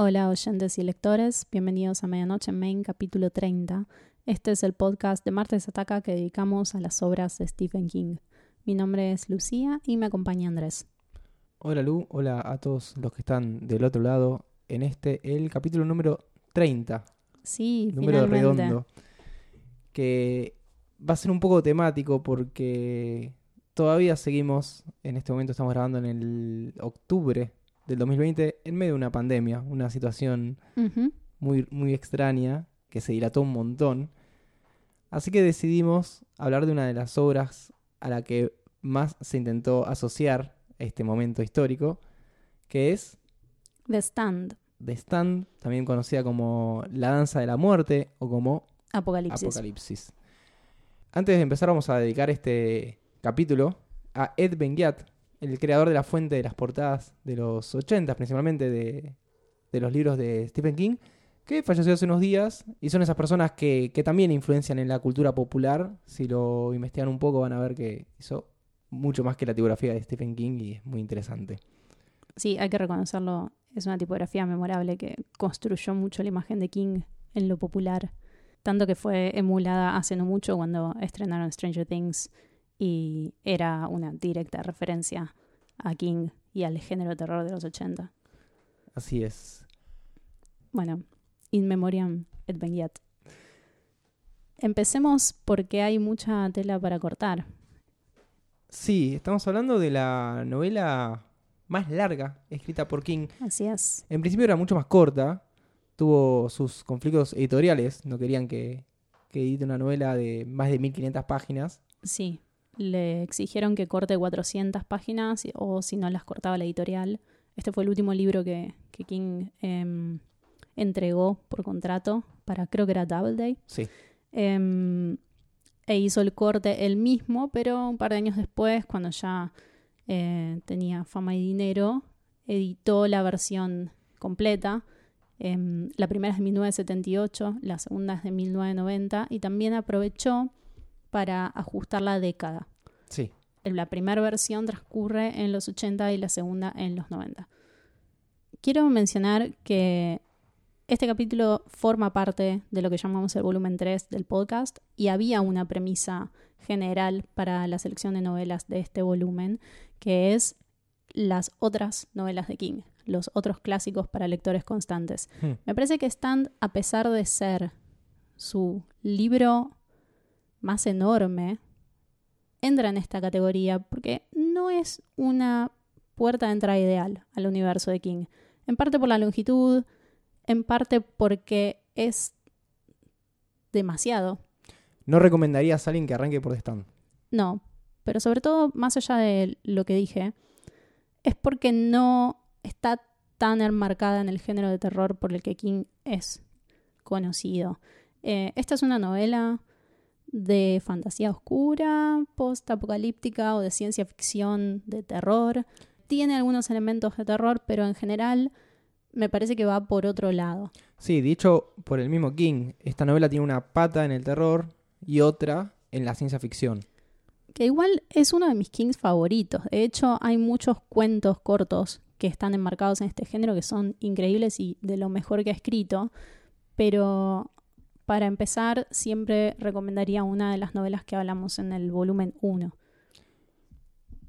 Hola oyentes y lectores, bienvenidos a Medianoche en Main, capítulo 30. Este es el podcast de Martes Ataca que dedicamos a las obras de Stephen King. Mi nombre es Lucía y me acompaña Andrés. Hola Lu, hola a todos los que están del otro lado en este, el capítulo número 30. Sí, número finalmente. redondo. Que va a ser un poco temático porque todavía seguimos, en este momento estamos grabando en el octubre del 2020, en medio de una pandemia, una situación muy, muy extraña que se dilató un montón. Así que decidimos hablar de una de las obras a la que más se intentó asociar este momento histórico, que es The Stand, The Stand, también conocida como La Danza de la Muerte o como Apocalipsis. Apocalipsis. Antes de empezar vamos a dedicar este capítulo a Ed Benguiat, el creador de la fuente de las portadas de los 80, principalmente de, de los libros de Stephen King, que falleció hace unos días y son esas personas que, que también influencian en la cultura popular. Si lo investigan un poco van a ver que hizo mucho más que la tipografía de Stephen King y es muy interesante. Sí, hay que reconocerlo. Es una tipografía memorable que construyó mucho la imagen de King en lo popular. Tanto que fue emulada hace no mucho cuando estrenaron Stranger Things y era una directa referencia a King y al género de terror de los 80. Así es. Bueno, In Memoriam et Benguiat. Empecemos porque hay mucha tela para cortar. Sí, estamos hablando de la novela más larga escrita por King. Así es. En principio era mucho más corta, tuvo sus conflictos editoriales, no querían que, que edite una novela de más de 1500 páginas. Sí, le exigieron que corte 400 páginas o si no las cortaba la editorial. Este fue el último libro que, que King em, entregó por contrato para, creo que era Doubleday. Sí, Em, e hizo el corte él mismo, pero un par de años después, cuando ya eh, tenía fama y dinero, editó la versión completa. Em, la primera es de 1978, la segunda es de 1990 y también aprovechó para ajustar la década. sí. La primera versión transcurre en los 80 y la segunda en los 90. Quiero mencionar que este capítulo forma parte de lo que llamamos el volumen 3 del podcast y había una premisa general para la selección de novelas de este volumen, que es las otras novelas de King, los otros clásicos para lectores constantes. Hmm. Me parece que Stand, a pesar de ser su libro más enorme, entra en esta categoría porque no es una puerta de entrada ideal al universo de King. En parte por la longitud, en parte porque es demasiado. No recomendarías a alguien que arranque por The Stand. No, pero sobre todo, más allá de lo que dije, es porque no está tan enmarcada en el género de terror por el que King es conocido. Eh, esta es una novela de fantasía oscura, post-apocalíptica o de ciencia ficción de terror. Tiene algunos elementos de terror, pero en general me parece que va por otro lado. Sí, dicho por el mismo King, esta novela tiene una pata en el terror y otra en la ciencia ficción. que igual es uno de mis Kings favoritos. De hecho, hay muchos cuentos cortos que están enmarcados en este género que son increíbles y de lo mejor que ha escrito. Pero para empezar, siempre recomendaría una de las novelas que hablamos en el volumen 1.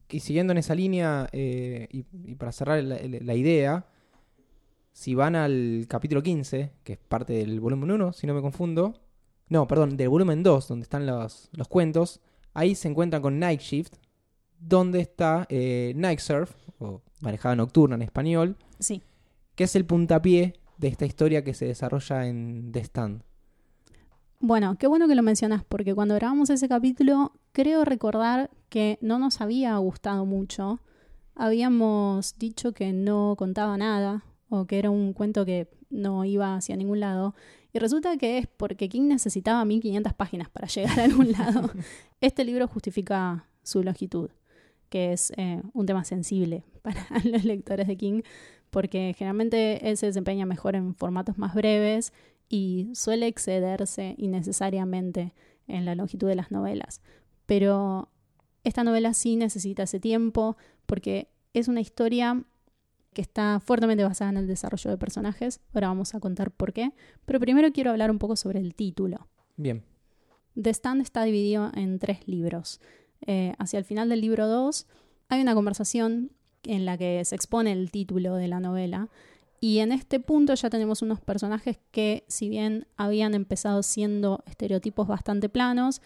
Y siguiendo en esa línea, eh, y, y para cerrar la, la idea, si van al capítulo 15, que es parte del volumen 1, si no me confundo, no, perdón, del volumen 2, donde están los, los cuentos, ahí se encuentran con Night Shift, donde está eh, Night Surf, o manejada nocturna en español, Sí, que es el puntapié de esta historia que se desarrolla en The Stand. Bueno, qué bueno que lo mencionas, porque cuando grabamos ese capítulo, creo recordar que no nos había gustado mucho. Habíamos dicho que no contaba nada, o que era un cuento que no iba hacia ningún lado. Y resulta que es porque King necesitaba 1500 páginas para llegar a algún lado. Este libro justifica su longitud, que es eh, un tema sensible para los lectores de King, porque generalmente él se desempeña mejor en formatos más breves y suele excederse innecesariamente en la longitud de las novelas. Pero esta novela sí necesita ese tiempo porque es una historia que está fuertemente basada en el desarrollo de personajes. Ahora vamos a contar por qué. Pero primero quiero hablar un poco sobre el título. Bien. The Stand está dividido en tres libros. Eh, hacia el final del libro 2 hay una conversación en la que se expone el título de la novela. Y en este punto ya tenemos unos personajes que, si bien habían empezado siendo estereotipos bastante planos,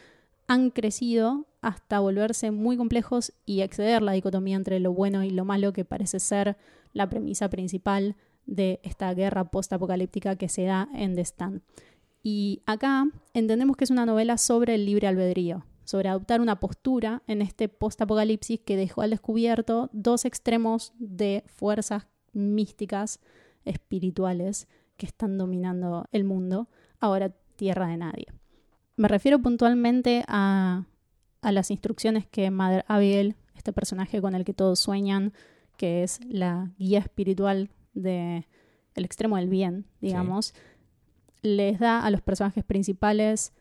han crecido hasta volverse muy complejos y exceder la dicotomía entre lo bueno y lo malo que parece ser la premisa principal de esta guerra post-apocalíptica que se da en The Stand. Y acá entendemos que es una novela sobre el libre albedrío, sobre adoptar una postura en este post-apocalipsis que dejó al descubierto dos extremos de fuerzas místicas, espirituales, que están dominando el mundo, ahora tierra de nadie. Me refiero puntualmente a, a las instrucciones que Mother Abigail, este personaje con el que todos sueñan, que es la guía espiritual del el extremo del bien, digamos, les da a los personajes principales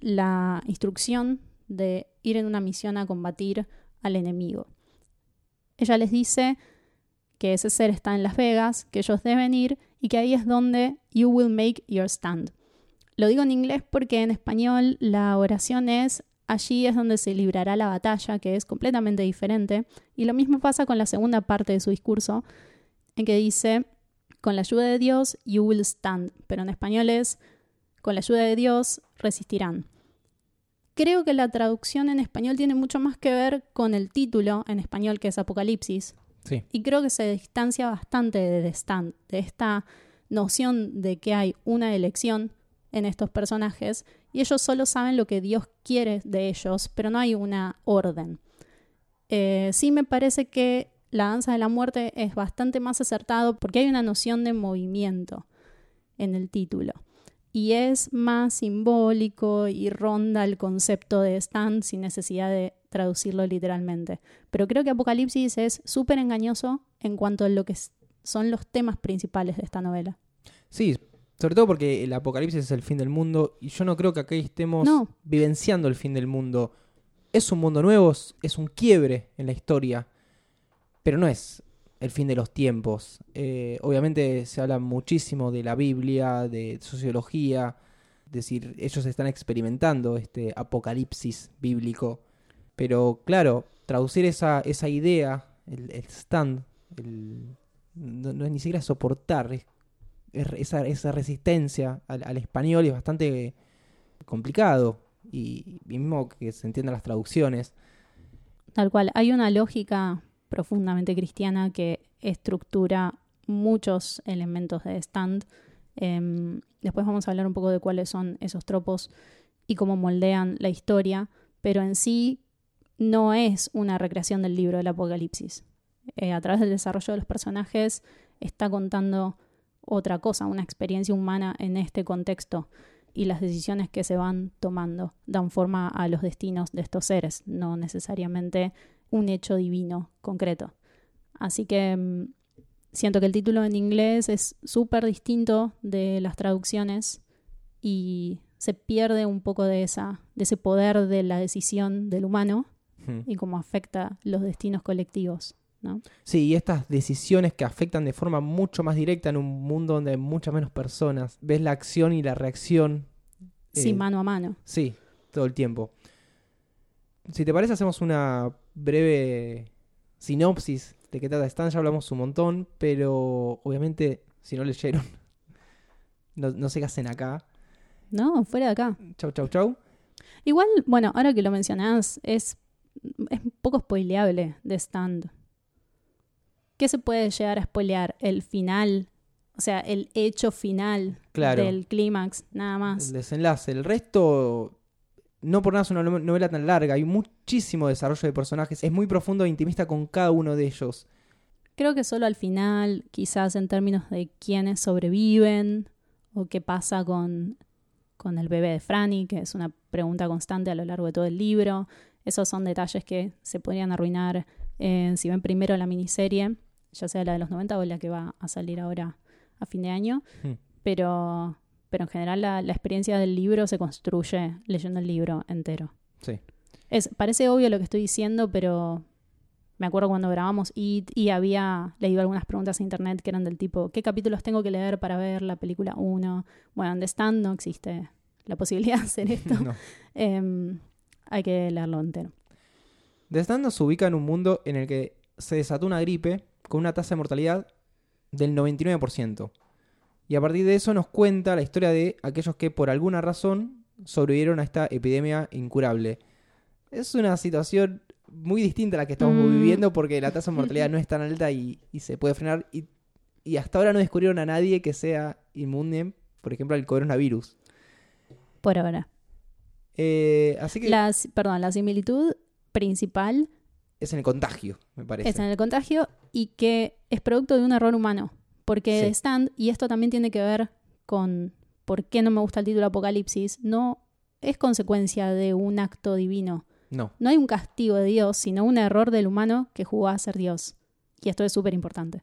la instrucción de ir en una misión a combatir al enemigo. Ella les dice que ese ser está en Las Vegas, que ellos deben ir y que ahí es donde you will make your stand. Lo digo en inglés porque en español la oración es allí es donde se librará la batalla, que es completamente diferente. Y lo mismo pasa con la segunda parte de su discurso, en que dice, con la ayuda de Dios, you will stand. Pero en español es, con la ayuda de Dios, resistirán. Creo que la traducción en español tiene mucho más que ver con el título en español que es Apocalipsis. Y creo que se distancia bastante de Stand, de esta noción de que hay una elección en estos personajes y ellos solo saben lo que Dios quiere de ellos, pero no hay una orden. Eh, sí me parece que la danza de la muerte es bastante más acertado porque hay una noción de movimiento en el título y es más simbólico y ronda el concepto de stand sin necesidad de traducirlo literalmente. Pero creo que Apocalipsis es súper engañoso en cuanto a lo que son los temas principales de esta novela. Sí, sobre todo porque el apocalipsis es el fin del mundo y yo no creo que aquí estemos No. vivenciando el fin del mundo. Es un mundo nuevo, es- es un quiebre en la historia, pero no es el fin de los tiempos. Eh, obviamente se habla muchísimo de la Biblia, de sociología, es decir, ellos están experimentando este apocalipsis bíblico, pero claro, traducir esa, esa idea, el, stand, no, es ni siquiera soportar, es es- esa, esa resistencia al, español es bastante complicado y, y mismo que se entiendan las traducciones. Tal cual, hay una lógica profundamente cristiana que estructura muchos elementos de stand. Em, después vamos a hablar un poco de cuáles son esos tropos y cómo moldean la historia, pero en sí no es una recreación del libro del Apocalipsis. Eh, a través del desarrollo de los personajes está contando otra cosa, una experiencia humana en este contexto y las decisiones que se van tomando dan forma a los destinos de estos seres, no necesariamente un hecho divino concreto. Así que mm, siento que el título en inglés es súper distinto de las traducciones y se pierde un poco de, ese poder de la decisión del humano Y cómo afecta los destinos colectivos. ¿no? Sí, y estas decisiones que afectan de forma mucho más directa en un mundo donde hay muchas menos personas. Ves la acción y la reacción. Sí, eh, mano a mano. Sí, todo el tiempo. Si te parece, hacemos una breve sinopsis de qué trata Stan. Ya hablamos un montón, pero obviamente, si no leyeron, no, no sé qué hacen acá. No, fuera de acá. Chau, chau, chau. Igual, bueno, ahora que lo mencionás, es, es un poco spoileable de Stand. ¿Qué se puede llegar a spoilear? El final, o sea, el hecho final Claro. del clímax, nada más. El desenlace. El resto, no por nada es una no- novela tan larga. Hay muchísimo desarrollo de personajes. Es muy profundo e intimista con cada uno de ellos. Creo que solo al final, quizás en términos de quiénes sobreviven o qué pasa con, con el bebé de Franny, que es una pregunta constante a lo largo de todo el libro. Esos son detalles que se podrían arruinar eh, si ven primero la miniserie, ya sea la de los 90 o la que va a salir ahora a fin de año. Hmm. Pero, pero en general la, la experiencia del libro se construye leyendo el libro entero. Sí. Es, parece obvio lo que estoy diciendo, pero me acuerdo cuando grabamos It y había leído algunas preguntas en internet que eran del tipo, ¿qué capítulos tengo que leer para ver la película 1? Bueno, en The Stand no existe la posibilidad de hacer esto. No. Em, hay que leerlo entero. The Stand nos ubica en un mundo en el que se desató una gripe con una tasa de mortalidad del 99%. Y a partir de eso nos cuenta la historia de aquellos que por alguna razón sobrevivieron a esta epidemia incurable. Es una situación muy distinta a la que estamos Mm. viviendo porque la tasa de mortalidad no es tan alta y, y se puede frenar. Y, y hasta ahora no descubrieron a nadie que sea inmune, por ejemplo, al coronavirus. Por ahora. Eh, así que La, perdón, la similitud principal es en el contagio, me parece. es en el contagio y que es producto de un error humano. Porque Sí. Stand, y esto también tiene que ver con por qué no me gusta el título Apocalipsis, no es consecuencia de un acto divino. No. No hay un castigo de Dios, sino un error del humano que jugó a ser Dios. Y esto es súper importante.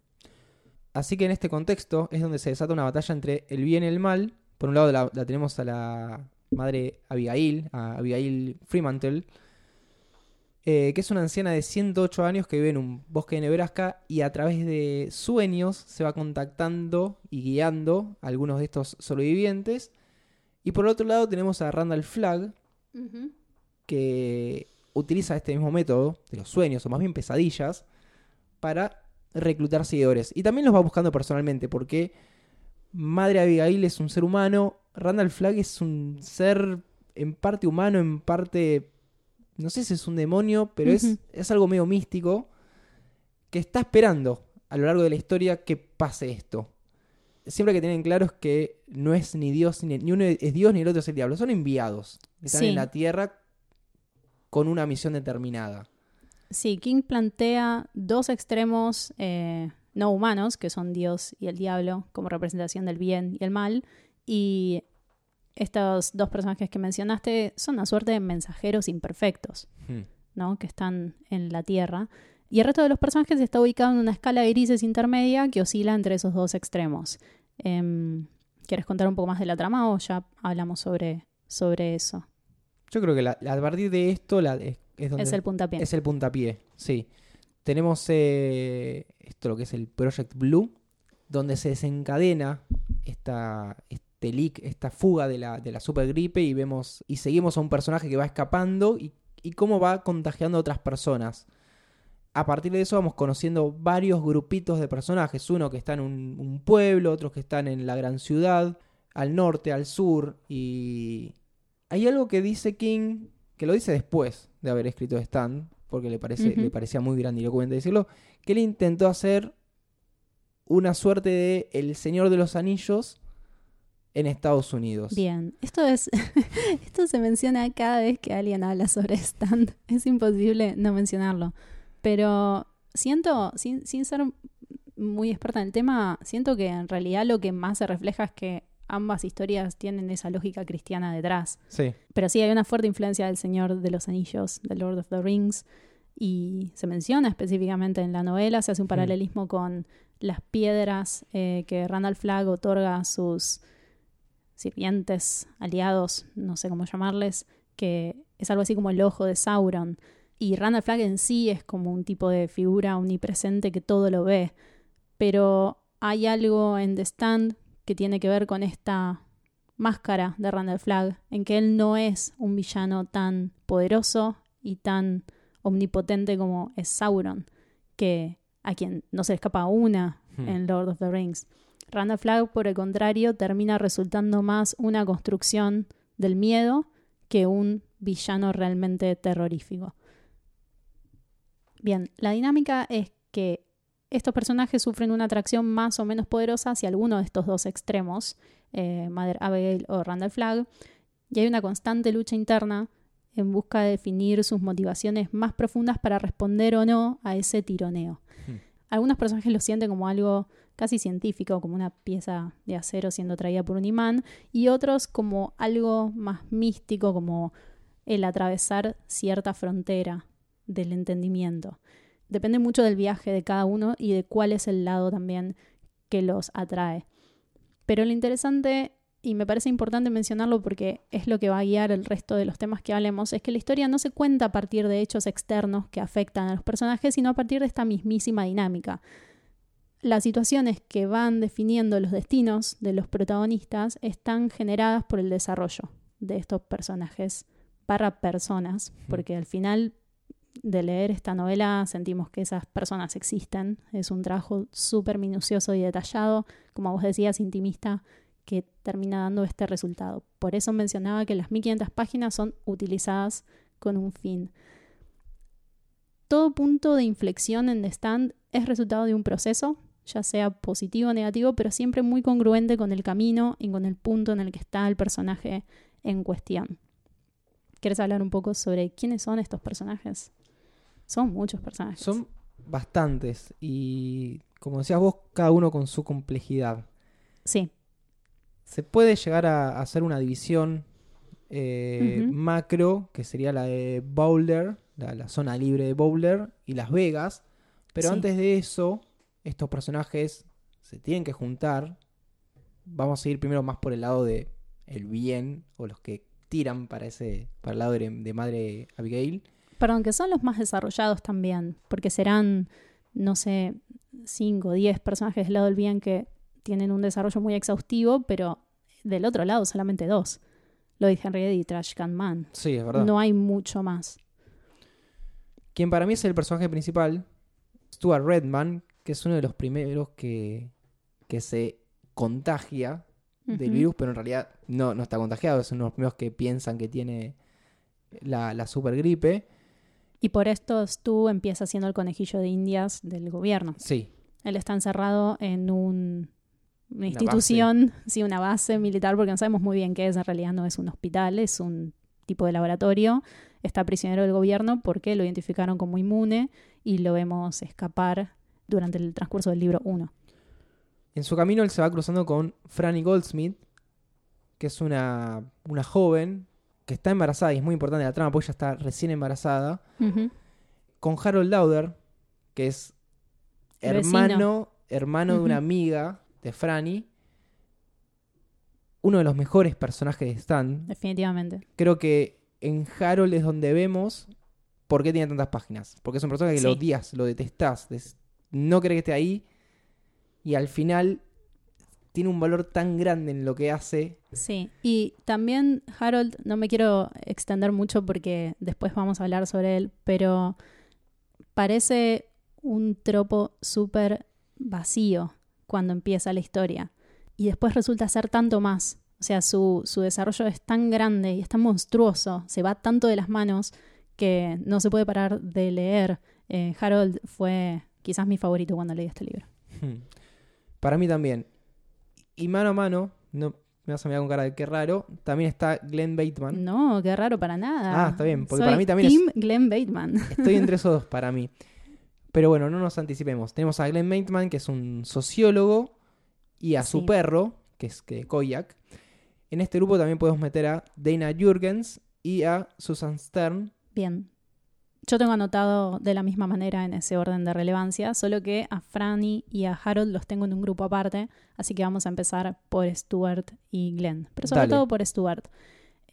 Así que en este contexto es donde se desata una batalla entre el bien y el mal. Por un lado la, la tenemos a la madre Abigail, a Abigail Fremantle, eh, que es una anciana de 108 años que vive en un bosque de Nebraska y a través de sueños se va contactando y guiando a algunos de estos sobrevivientes. Y por otro lado tenemos a Randall Flagg, que utiliza este mismo método de los sueños, o más bien pesadillas, para reclutar seguidores. Y también los va buscando personalmente, porque Madre Abigail es un ser humano, Randall Flagg es un ser en parte humano, en parte, no sé si es un demonio, pero es, es algo medio místico, que está esperando a lo largo de la historia que pase esto. Siempre que tienen claro es que no es ni Dios, ni, ni uno es Dios ni el otro es el diablo, son enviados. Están Sí. en la tierra con una misión determinada. Sí, King plantea dos extremos eh, no humanos, que son Dios y el diablo, como representación del bien y el mal. Y estos dos personajes que mencionaste son una suerte de mensajeros imperfectos, Hmm. ¿no? Que están en la tierra. Y el resto de los personajes está ubicado en una escala de grises intermedia que oscila entre esos dos extremos. Em, ¿Quieres contar un poco más de la trama o ya hablamos sobre, sobre eso? Yo creo que la- a partir de esto la, es, es donde Es el puntapié. es el puntapié, sí. Tenemos eh, esto lo que es el Project Blue, donde se desencadena esta, este leak, esta fuga de la, de la supergripe y vemos y seguimos a un personaje que va escapando y, y cómo va contagiando a otras personas. A partir de eso vamos conociendo varios grupitos de personajes, uno que está en un, un pueblo, otros que están en la gran ciudad, al norte, al sur, y hay algo que dice King, que lo dice después de haber escrito Stand, porque le, parece, le parecía muy grandilocuente decirlo, que él intentó hacer una suerte de El Señor de los Anillos en Estados Unidos. Bien, esto es esto se menciona cada vez que alguien habla sobre stand. Es imposible no mencionarlo. Pero siento, sin, sin ser muy experta en el tema, siento que en realidad lo que más se refleja es que ambas historias tienen esa lógica cristiana detrás. Sí, Pero sí hay una fuerte influencia del Señor de los Anillos, del Lord of the Rings, y se menciona específicamente en la novela, se hace un Mm. paralelismo con las piedras eh, que Randall Flagg otorga a sus sirvientes, aliados, no sé cómo llamarles, que es algo así como el ojo de Sauron. Y Randall Flagg en sí es como un tipo de figura omnipresente que todo lo ve. Pero hay algo en The Stand que tiene que ver con esta máscara de Randall Flagg, en que él no es un villano tan poderoso y tan omnipotente como es Sauron, que a quien no se le escapa una Hmm. en Lord of the Rings. Randall Flagg, por el contrario, termina resultando más una construcción del miedo que un villano realmente terrorífico. Bien, la dinámica es que estos personajes sufren una atracción más o menos poderosa hacia alguno de estos dos extremos, eh, Mother Abigail o Randall Flagg, y hay una constante lucha interna en busca de definir sus motivaciones más profundas para responder o no a ese tironeo. Algunos personajes lo sienten como algo casi científico, como una pieza de acero siendo traída por un imán, y otros como algo más místico, como el atravesar cierta frontera del entendimiento. Depende mucho del viaje de cada uno y de cuál es el lado también que los atrae. Pero lo interesante y me parece importante mencionarlo porque es lo que va a guiar el resto de los temas que hablemos, es que la historia no se cuenta a partir de hechos externos que afectan a los personajes, sino a partir de esta mismísima dinámica. Las situaciones que van definiendo los destinos de los protagonistas están generadas por el desarrollo de estos personajes para personas, porque al final de leer esta novela sentimos que esas personas existen. Es un trabajo súper minucioso y detallado, como vos decías, intimista, que termina dando este resultado. Por eso mencionaba que las 1500 páginas son utilizadas con un fin. Todo punto de inflexión en The Stand es resultado de un proceso, ya sea positivo o negativo, pero siempre muy congruente con el camino y con el punto en el que está el personaje en cuestión. ¿Quieres hablar un poco sobre quiénes son estos personajes? Son muchos personajes. Son bastantes y, como decías vos, cada uno con su complejidad. Sí se puede llegar a hacer una división eh, macro, que sería la de Boulder, la, zona libre de Boulder, y Las Vegas. Pero antes de eso, estos personajes se tienen que juntar. Vamos a ir primero más por el lado de el bien, o los que tiran para ese, para el lado de, de Madre Abigail. Perdón, que son los más desarrollados también, porque serán, no sé, 5 o 10 personajes del lado del bien que tienen un desarrollo muy exhaustivo, pero del otro lado solamente dos. Lo de Henry y Trash Can Man. Sí, es verdad. No hay mucho más. Quien para mí es el personaje principal, Stuart Redman, que es uno de los primeros que, que se contagia del virus, pero en realidad no, no está contagiado, es uno de los primeros que piensan que tiene la, la super gripe. Y por esto Stu empieza siendo el conejillo de indias del gobierno. Sí. Él está encerrado en un una institución, sí, una base militar, porque no sabemos muy bien qué es, en realidad no es un hospital, es un tipo de laboratorio. Está prisionero del gobierno porque lo identificaron como inmune y lo vemos escapar durante el transcurso del libro 1. En su camino él se va cruzando con Franny Goldsmith, que es una, una joven que está embarazada y es muy importante la trama porque ella está recién embarazada. Con Harold Lauder, que es hermano, hermano de una amiga de Franny. Uno de los mejores personajes de Stan. Definitivamente. Creo que en Harold es donde vemos por qué tiene tantas páginas. Porque es un personaje que lo odias, lo detestás, no crees que esté ahí. Y al final tiene un valor tan grande en lo que hace. Sí, y también Harold, no me quiero extender mucho porque después vamos a hablar sobre él, pero parece un tropo súper vacío cuando empieza la historia. Y después resulta ser tanto más. O sea, su, desarrollo es tan grande y es tan monstruoso, se va tanto de las manos que no se puede parar de leer. Eh, Harold fue quizás mi favorito cuando leí este libro. Para mí también. Y mano a mano, no me vas a mirar con cara de qué raro, también está Glenn Bateman. No, qué raro para nada. Ah, está bien, porque para mí también Team Glenn Bateman. Estoy entre esos dos para mí. Pero bueno, no nos anticipemos. Tenemos a Glenn Bateman, que es un sociólogo, y a su perro, que es que Koyak. En este grupo también podemos meter a Dana Jurgens y a Susan Stern. Bien. Yo tengo anotado de la misma manera en ese orden de relevancia, solo que a Franny y a Harold los tengo en un grupo aparte, así que vamos a empezar por Stuart y Glenn, pero sobre todo por Stuart.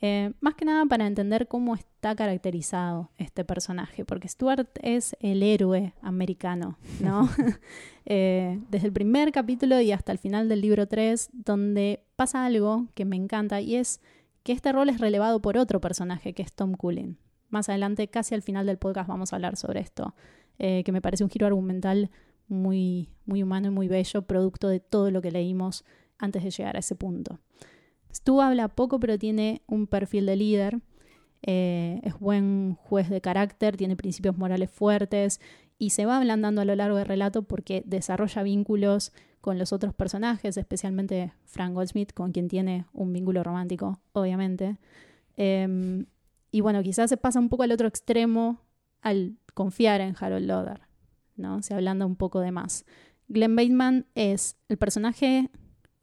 Eh, más que nada para entender cómo está caracterizado este personaje, porque Stuart es el héroe americano, ¿no? Eh, desde el primer capítulo y hasta el final del libro 3, donde pasa algo que me encanta y es que este rol es relevado por otro personaje que es Tom Cullen. Más adelante, casi al final del podcast, vamos a hablar sobre esto, eh, que me parece un giro argumental muy, muy humano y muy bello, producto de todo lo que leímos antes de llegar a ese punto. Stu habla poco, pero tiene un perfil de líder. Eh, es buen juez de carácter, tiene principios morales fuertes y se va ablandando a lo largo del relato porque desarrolla vínculos con los otros personajes, especialmente Frank Goldsmith, con quien tiene un vínculo romántico, obviamente. Em, y bueno, quizás se pasa un poco al otro extremo al confiar en Harold Loder, ¿no? Se ablanda un poco de más. Glenn Bateman es el personaje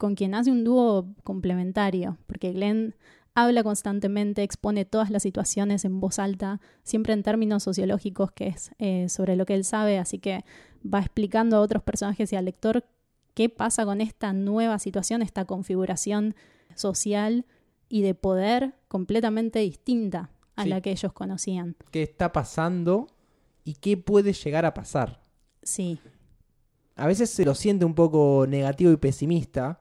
con quien hace un dúo complementario, porque Glenn habla constantemente, expone todas las situaciones en voz alta, siempre en términos sociológicos, que es eh, sobre lo que él sabe, así que va explicando a otros personajes y al lector qué pasa con esta nueva situación, esta configuración social y de poder completamente distinta a Sí. la que ellos conocían. ¿Qué está pasando y qué puede llegar a pasar? Sí, A veces se lo siente un poco negativo y pesimista,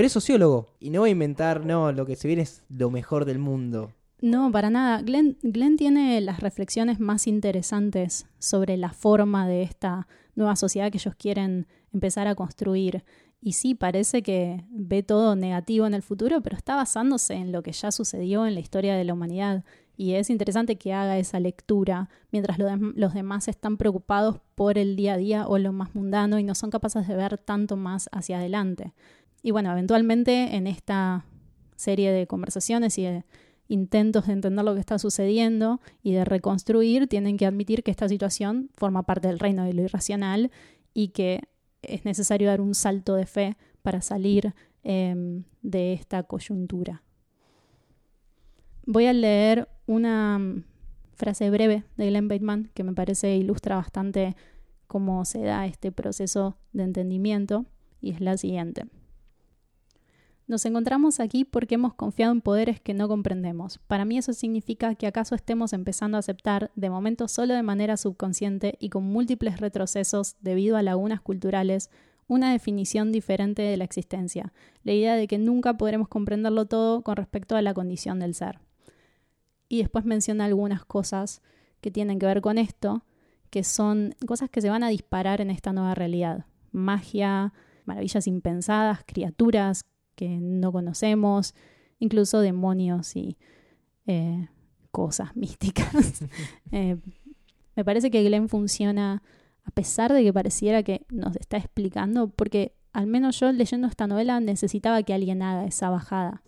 pero sociólogo. Y no va a inventar, no, lo que se viene es lo mejor del mundo. No, para nada. Glenn, Glenn tiene las reflexiones más interesantes sobre la forma de esta nueva sociedad que ellos quieren empezar a construir. Y sí, parece que ve todo negativo en el futuro, pero está basándose en lo que ya sucedió en la historia de la humanidad. Y es interesante que haga esa lectura mientras los demás están preocupados por el día a día o lo más mundano y no son capaces de ver tanto más hacia adelante. Y bueno, eventualmente en esta serie de conversaciones y de intentos de entender lo que está sucediendo y de reconstruir, tienen que admitir que esta situación forma parte del reino de lo irracional y que es necesario dar un salto de fe para salir em, de esta coyuntura. Voy a leer una mm, frase breve de Glenn Bateman que me parece ilustra bastante cómo se da este proceso de entendimiento y es la siguiente. Nos encontramos aquí porque hemos confiado en poderes que no comprendemos. Para mí eso significa que acaso estemos empezando a aceptar, de momento solo de manera subconsciente y con múltiples retrocesos debido a lagunas culturales, una definición diferente de la existencia, la idea de que nunca podremos comprenderlo todo con respecto a la condición del ser. Y después menciona algunas cosas que tienen que ver con esto, que son cosas que se van a disparar en esta nueva realidad. Magia, maravillas impensadas, criaturas que no conocemos, incluso demonios y eh, cosas místicas. Eh, me parece que Glenn funciona a pesar de que pareciera que nos está explicando, porque al menos yo leyendo esta novela necesitaba que alguien haga esa bajada.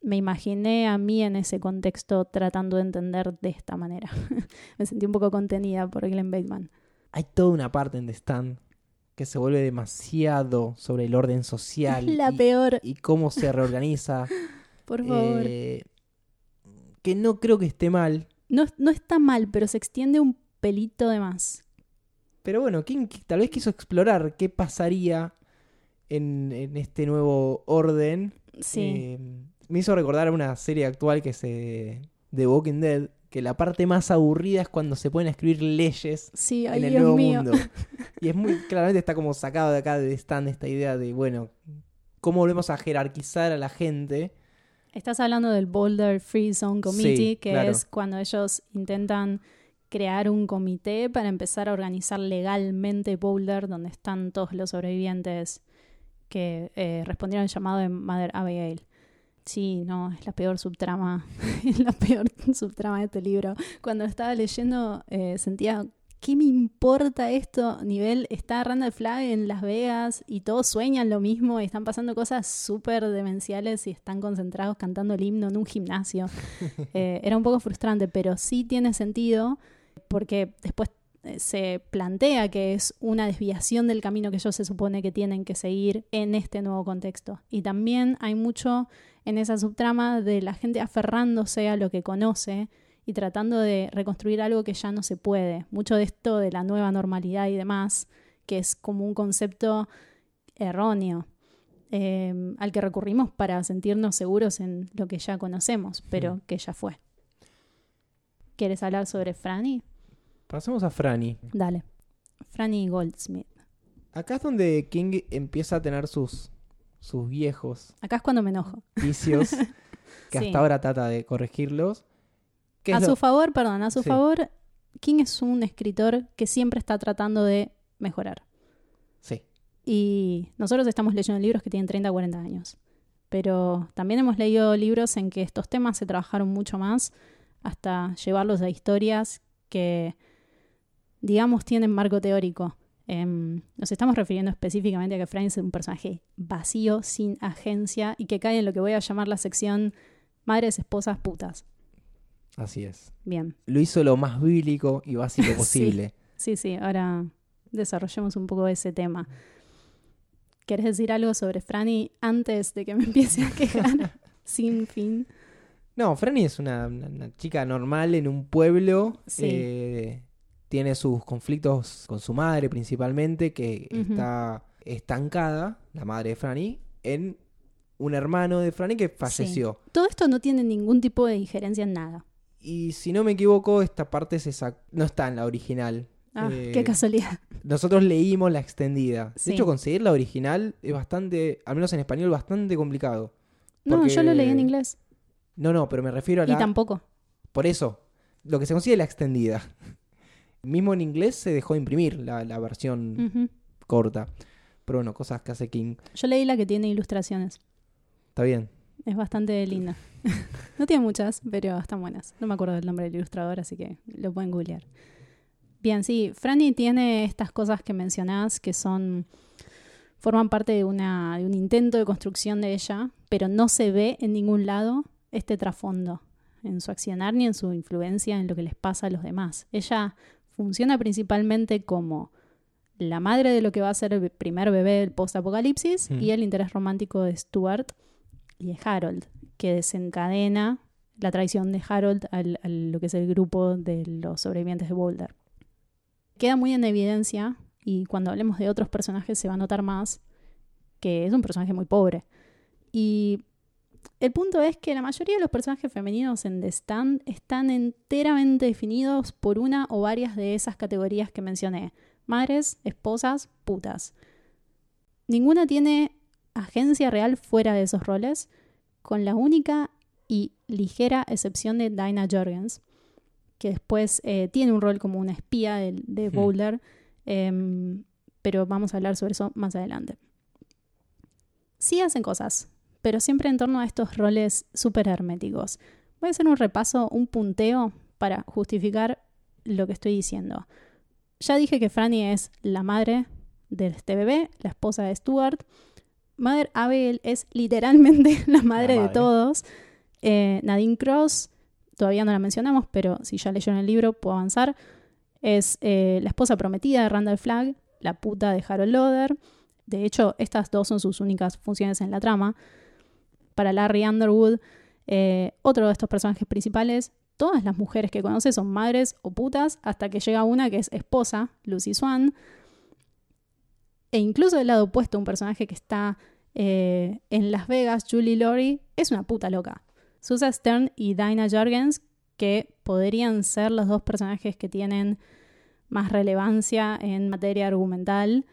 Me imaginé a mí en ese contexto tratando de entender de esta manera. Me sentí un poco contenida por Glenn Bateman. Hay toda una parte en The Stand que se vuelve demasiado sobre el orden social La y, peor, y cómo se reorganiza. por favor. eh, que no creo que esté mal, No, no está mal, pero se extiende un pelito de más. pero bueno, ¿quién qui- tal vez quiso explorar qué pasaría en, en este nuevo orden. Sí. Eh, me hizo recordar una serie actual que se de Walking Dead, que la parte más aburrida es cuando se pueden escribir leyes sí, en el Dios nuevo mío. mundo. Y es muy claramente está como sacado de acá de stand esta idea de, bueno, cómo volvemos a jerarquizar a la gente. Estás hablando del Boulder Free Zone Committee, Sí, que claro. es cuando ellos intentan crear un comité para empezar a organizar legalmente Boulder, donde están todos los sobrevivientes que eh, respondieron al llamado de Mother Abigail. Sí, no, es la peor subtrama, es la peor subtrama de este libro. Cuando estaba leyendo eh, sentía, ¿qué me importa esto? Nivel, está Randall Flagg en Las Vegas y todos sueñan lo mismo y están pasando cosas súper demenciales y están concentrados cantando el himno en un gimnasio. Eh, era un poco frustrante, pero sí tiene sentido porque después eh, se plantea que es una desviación del camino que ellos se supone que tienen que seguir en este nuevo contexto. Y también hay mucho en esa subtrama de la gente aferrándose a lo que conoce y tratando de reconstruir algo que ya no se puede. Mucho de esto de la nueva normalidad y demás, que es como un concepto erróneo eh, al que recurrimos para sentirnos seguros en lo que ya conocemos, pero Mm. que ya fue. ¿Quieres hablar sobre Franny? Pasemos a Franny. Dale. Franny Goldsmith. Acá es donde King empieza a tener sus, sus viejos Acá es cuando me enojo. vicios, que Sí. hasta ahora trata de corregirlos. ¿Qué A su lo- favor, perdón, a su Sí. favor, King es un escritor que siempre está tratando de mejorar. Sí, Y nosotros estamos leyendo libros que tienen 30 o 40 años. Pero también hemos leído libros en que estos temas se trabajaron mucho más hasta llevarlos a historias que, digamos, tienen marco teórico. Em, nos estamos refiriendo específicamente a que Frank es un personaje vacío, sin agencia y que cae en lo que voy a llamar la sección madres, esposas, putas. así es. Bien. Lo hizo lo más bíblico y básico Sí. posible. Sí, sí, ahora desarrollemos un poco ese tema. ¿Querés decir algo sobre Franny antes de que me empiece a quejar sin fin? No, Franny es una, una- una chica normal en un pueblo. Sí. eh, tiene sus conflictos con su madre principalmente, que está estancada, la madre de Franny, en un hermano de Franny que falleció. Todo esto no tiene ningún tipo de injerencia en nada. Y si no me equivoco, esta parte se sac- no está en la original. Ah, Eh, qué casualidad. Nosotros leímos la extendida. Sí. De hecho, conseguir la original es bastante, al menos en español, bastante complicado. No, porque- yo lo leí en inglés. No, no, pero me refiero a Y la... tampoco. Por eso, lo que se consigue es la extendida. Mismo en inglés se dejó de imprimir la, la versión corta. Pero bueno, cosas que hace King. Yo leí la que tiene ilustraciones. Está bien. Es bastante linda. no tiene muchas, pero están buenas. No me acuerdo del nombre del ilustrador, así que lo pueden googlear. Bien, sí, Franny tiene estas cosas que mencionás que son. forman parte de, una, de un intento de construcción de ella, pero no se ve en ningún lado este trasfondo en su accionar ni en su influencia en lo que les pasa a los demás. Ella funciona principalmente como la madre de lo que va a ser el primer bebé del post-apocalipsis Mm. y el interés romántico de Stuart y de Harold, que desencadena la traición de Harold al, a lo que es el grupo de los sobrevivientes de Boulder. Queda muy en evidencia, y cuando hablemos de otros personajes se va a notar más, que es un personaje muy pobre. Y el punto es que la mayoría de los personajes femeninos en The Stand están enteramente definidos por una o varias de esas categorías que mencioné. Madres, esposas, putas. Ninguna tiene agencia real fuera de esos roles, con la única y ligera excepción de Dinah Jorgens, que después eh, tiene un rol como una espía de, de Hmm. Boulder, em, pero vamos a hablar sobre eso más adelante. Sí hacen cosas, pero siempre en torno a estos roles súper herméticos. Voy a hacer un repaso, un punteo para justificar lo que estoy diciendo. Ya dije que Franny es la madre de este bebé, la esposa de Stuart. Mother Abigail es literalmente la madre, de madre. todos. Eh, Nadine Cross, todavía no la mencionamos, pero si ya leyeron el libro puedo avanzar. Es eh, la esposa prometida de Randall Flagg, la puta de Harold Loder. De hecho, estas dos son sus únicas funciones en la trama. Para Larry Underwood, eh, otro de estos personajes principales, todas las mujeres que conoce son madres o putas, hasta que llega una que es esposa, Lucy Swan. E incluso del lado opuesto, un personaje que está eh, en Las Vegas, Julie Laurie, es una puta loca. Susan Stern y Dinah Jorgens, que podrían ser los dos personajes que tienen más relevancia en materia argumental,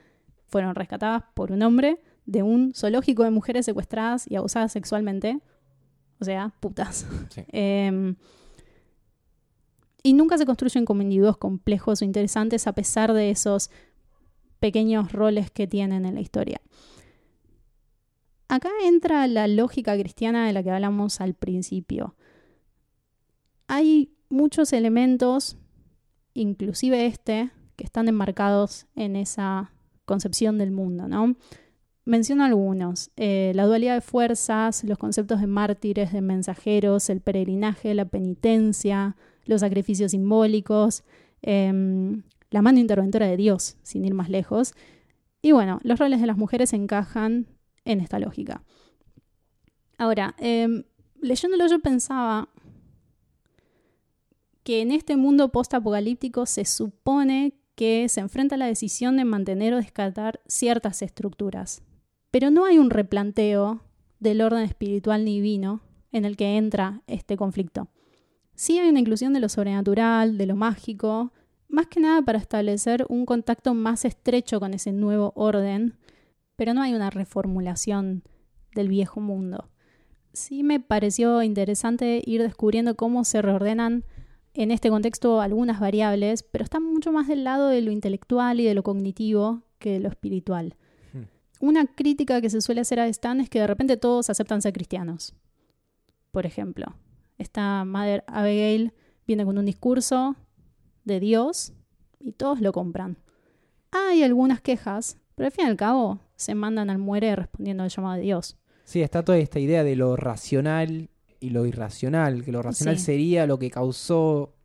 fueron rescatadas por un hombre de un zoológico de mujeres secuestradas y abusadas sexualmente. O sea, putas. Sí. Eh, y nunca se construyen como individuos complejos o interesantes a pesar de esos pequeños roles que tienen en la historia. Acá entra la lógica cristiana de la que hablamos al principio. Hay muchos elementos, inclusive este, que están enmarcados en esa concepción del mundo, ¿no? Menciono algunos. Eh, la dualidad de fuerzas, los conceptos de mártires, de mensajeros, el peregrinaje, la penitencia, los sacrificios simbólicos, em, la mano interventora de Dios, sin ir más lejos. Y bueno, los roles de las mujeres encajan en esta lógica. Ahora, em, leyéndolo yo pensaba que en este mundo post-apocalíptico se supone que se enfrenta a la decisión de mantener o descartar ciertas estructuras. Pero no hay un replanteo del orden espiritual divino en el que entra este conflicto. Sí hay una inclusión de lo sobrenatural, de lo mágico, más que nada para establecer un contacto más estrecho con ese nuevo orden, pero no hay una reformulación del viejo mundo. Sí me pareció interesante ir descubriendo cómo se reordenan en este contexto algunas variables, pero están mucho más del lado de lo intelectual y de lo cognitivo que de lo espiritual. Una crítica que se suele hacer a Stan es que de repente todos aceptan ser cristianos. Por ejemplo, esta Mother Abigail viene con un discurso de Dios y todos lo compran. Hay algunas quejas, pero al fin y al cabo se mandan al muere respondiendo al llamado de Dios. Sí, está toda esta idea de lo racional y lo irracional, que lo racional Sí. sería lo que causó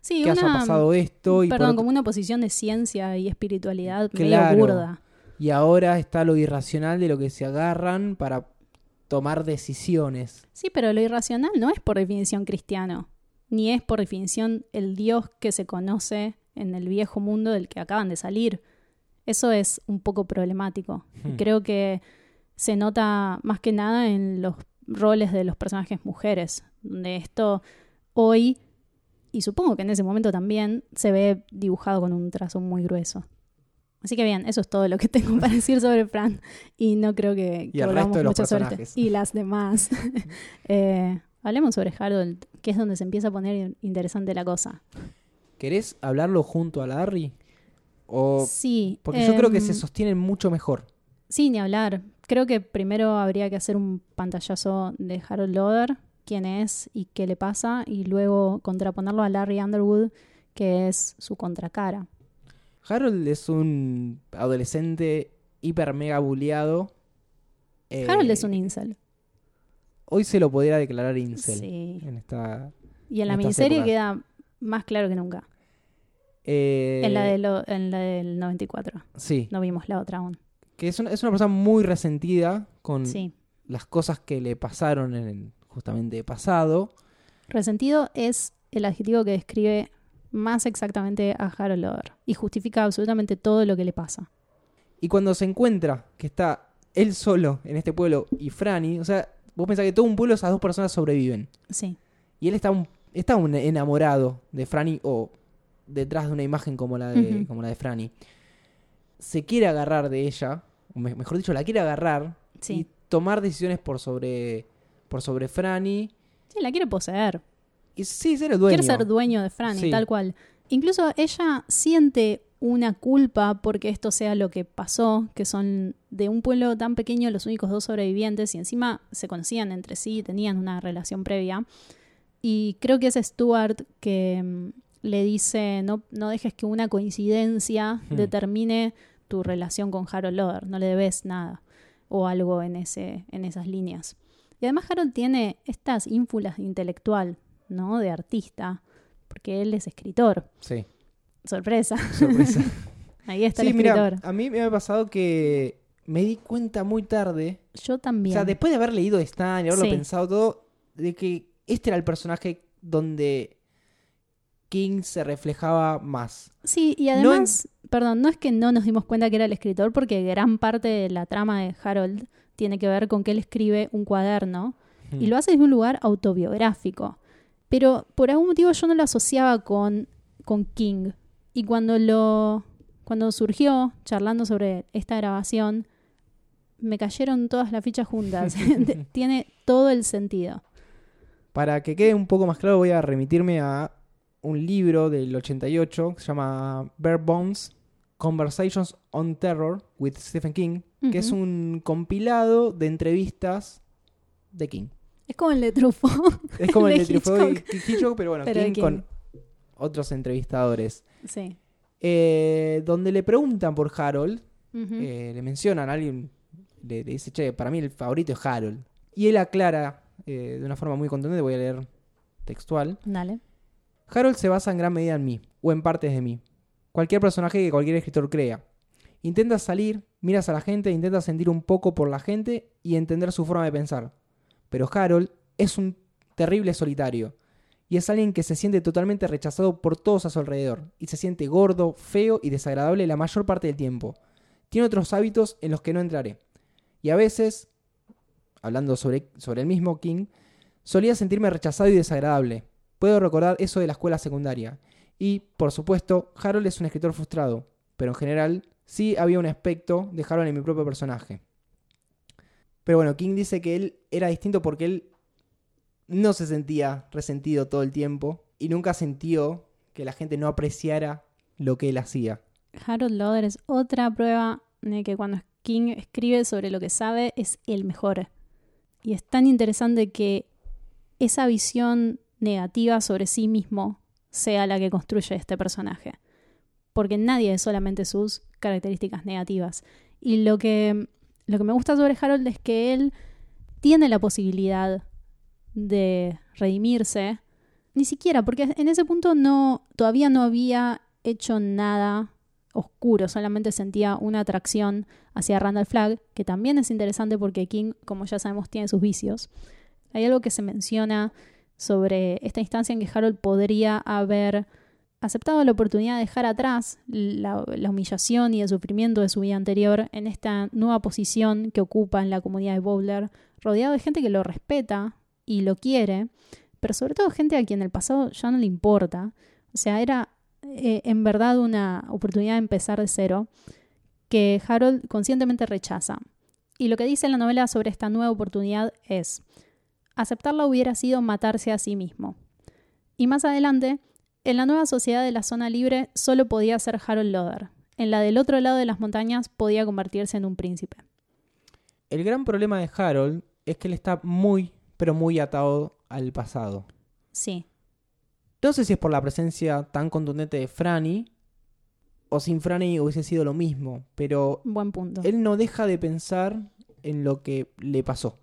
Sí, que haya pasado esto y, perdón, como una posición de ciencia y espiritualidad Claro. medio burda. Y ahora está lo irracional de lo que se agarran para tomar decisiones. Sí, pero lo irracional no es por definición cristiano, ni es por definición el Dios que se conoce en el viejo mundo del que acaban de salir. Eso es un poco problemático. Y Hmm. creo que se nota más que nada en los roles de los personajes mujeres, donde esto hoy, y supongo que en ese momento también, se ve dibujado con un trazo muy grueso. Así que bien, eso es todo lo que tengo para decir sobre Fran. Y no creo que, Y el resto de los mucho sobre este. personajes. Y las demás. Eh, hablemos sobre Harold, que es donde se empieza a poner interesante la cosa. ¿Querés hablarlo junto a Larry? O... Sí. Porque yo creo que em, se sostienen mucho mejor. Sí, ni hablar. Creo que primero habría que hacer un pantallazo de Harold Loder, quién es y qué le pasa, y luego contraponerlo a Larry Underwood, que es su contracara. Harold es un adolescente hiper mega bulleado. Eh, Harold es un incel. Hoy se lo podría declarar incel. Sí. En esta. Y en la en miniserie épocas. queda más claro que nunca. eh, En, la de lo- en la del 94. Sí. No vimos la otra aún. Que es una, es una persona muy resentida con Sí. las cosas que le pasaron en el justamente pasado. Resentido es el adjetivo que describe más exactamente a Harold Loder y justifica absolutamente todo lo que le pasa. Y cuando se encuentra que está él solo en este pueblo y Franny, o sea, vos pensás que todo un pueblo esas dos personas sobreviven. Sí. Y él está un, está un enamorado de Franny o detrás de una imagen como la de, como la de Franny. Se quiere agarrar de ella, o me- mejor dicho, la quiere agarrar y Sí. tomar decisiones por sobre, por sobre Franny. Sí, la quiere poseer. Y sí, ser el dueño. Quiere ser dueño de Franny, Sí. tal cual. Incluso ella siente una culpa porque esto sea lo que pasó, que son de un pueblo tan pequeño los únicos dos sobrevivientes y encima se conocían entre sí, tenían una relación previa. Y creo que es Stuart que mm, le dice, no, no dejes que una coincidencia Hmm. determine tu relación con Harold Loder, no le debes nada o algo en, ese, en esas líneas. Y además Harold tiene estas ínfulas de intelectual, ¿no? De artista, porque él es escritor. Sí, Sorpresa, sorpresa. ahí está sí, el escritor. a mí me ha pasado que me di cuenta muy tarde Yo también. O sea, después de haber leído Stan y haberlo Sí. pensado todo, de que este era el personaje donde King se reflejaba más. Sí, y No además, perdón, no es que no nos dimos cuenta que era el escritor, porque gran parte de la trama de Harold tiene que ver con que él escribe un cuaderno y lo hace desde un lugar autobiográfico. Pero por algún motivo yo no lo asociaba con, con King. Y cuando lo. cuando surgió, charlando sobre esta grabación, me cayeron todas las fichas juntas. Tiene todo el sentido. Para que quede un poco más claro, voy a remitirme a un libro del 88 que se llama Bare Bones Conversations on Terror with Stephen King, que es un compilado de entrevistas de King. Es como el de Truffaut. Es como el De de Truffaut y Hitchcock. Pero bueno, Pero King King. con otros entrevistadores. sí. Eh, donde le preguntan por Harold eh, le mencionan a alguien, le, le dice, che, para mí el favorito es Harold. Y él aclara eh, de una forma muy contundente, voy a leer textual. Dale. Harold se basa en gran medida en mí, o en partes de mí. Cualquier personaje que cualquier escritor crea. Intentas salir, miras a la gente, intentas sentir un poco por la gente y entender su forma de pensar. Pero Harold es un terrible solitario. Y es alguien que se siente totalmente rechazado por todos a su alrededor. Y se siente gordo, feo y desagradable la mayor parte del tiempo. Tiene otros hábitos en los que no entraré. Y a veces, hablando sobre, el mismo King, solía sentirme rechazado y desagradable. Puedo recordar eso de la escuela secundaria. Y, por supuesto, Harold es un escritor frustrado, pero en general sí había un aspecto de Harold en mi propio personaje. Pero bueno, King dice que él era distinto porque él no se sentía resentido todo el tiempo y nunca sintió que la gente no apreciara lo que él hacía. Harold Loder es otra prueba de que cuando King escribe sobre lo que sabe es el mejor. Y es tan interesante que esa visión negativa sobre sí mismo sea la que construye este personaje. Porque nadie es solamente sus características negativas. Y lo que, lo que me gusta sobre Harold es que él tiene la posibilidad de redimirse. Ni siquiera, porque en ese punto todavía no había hecho nada oscuro, solamente sentía una atracción hacia Randall Flagg, que también es interesante porque King, como ya sabemos, tiene sus vicios. Hay algo que se menciona sobre esta instancia en que Harold podría haber aceptado la oportunidad de dejar atrás la, la, humillación y el sufrimiento de su vida anterior en esta nueva posición que ocupa en la comunidad de Bowler, rodeado de gente que lo respeta y lo quiere, pero sobre todo gente a quien el pasado ya no le importa. O sea, era eh, en verdad una oportunidad de empezar de cero que Harold conscientemente rechaza. Y lo que dice la novela sobre esta nueva oportunidad es, aceptarla hubiera sido matarse a sí mismo. Y más adelante, en la nueva sociedad de la zona libre solo podía ser Harold Loder. En la del otro lado de las montañas podía convertirse en un príncipe. El gran problema de Harold es que él está muy, pero muy atado al pasado. Sí. No sé si es por la presencia tan contundente de Franny o sin Franny hubiese sido lo mismo, pero Buen punto. él no deja de pensar en lo que le pasó.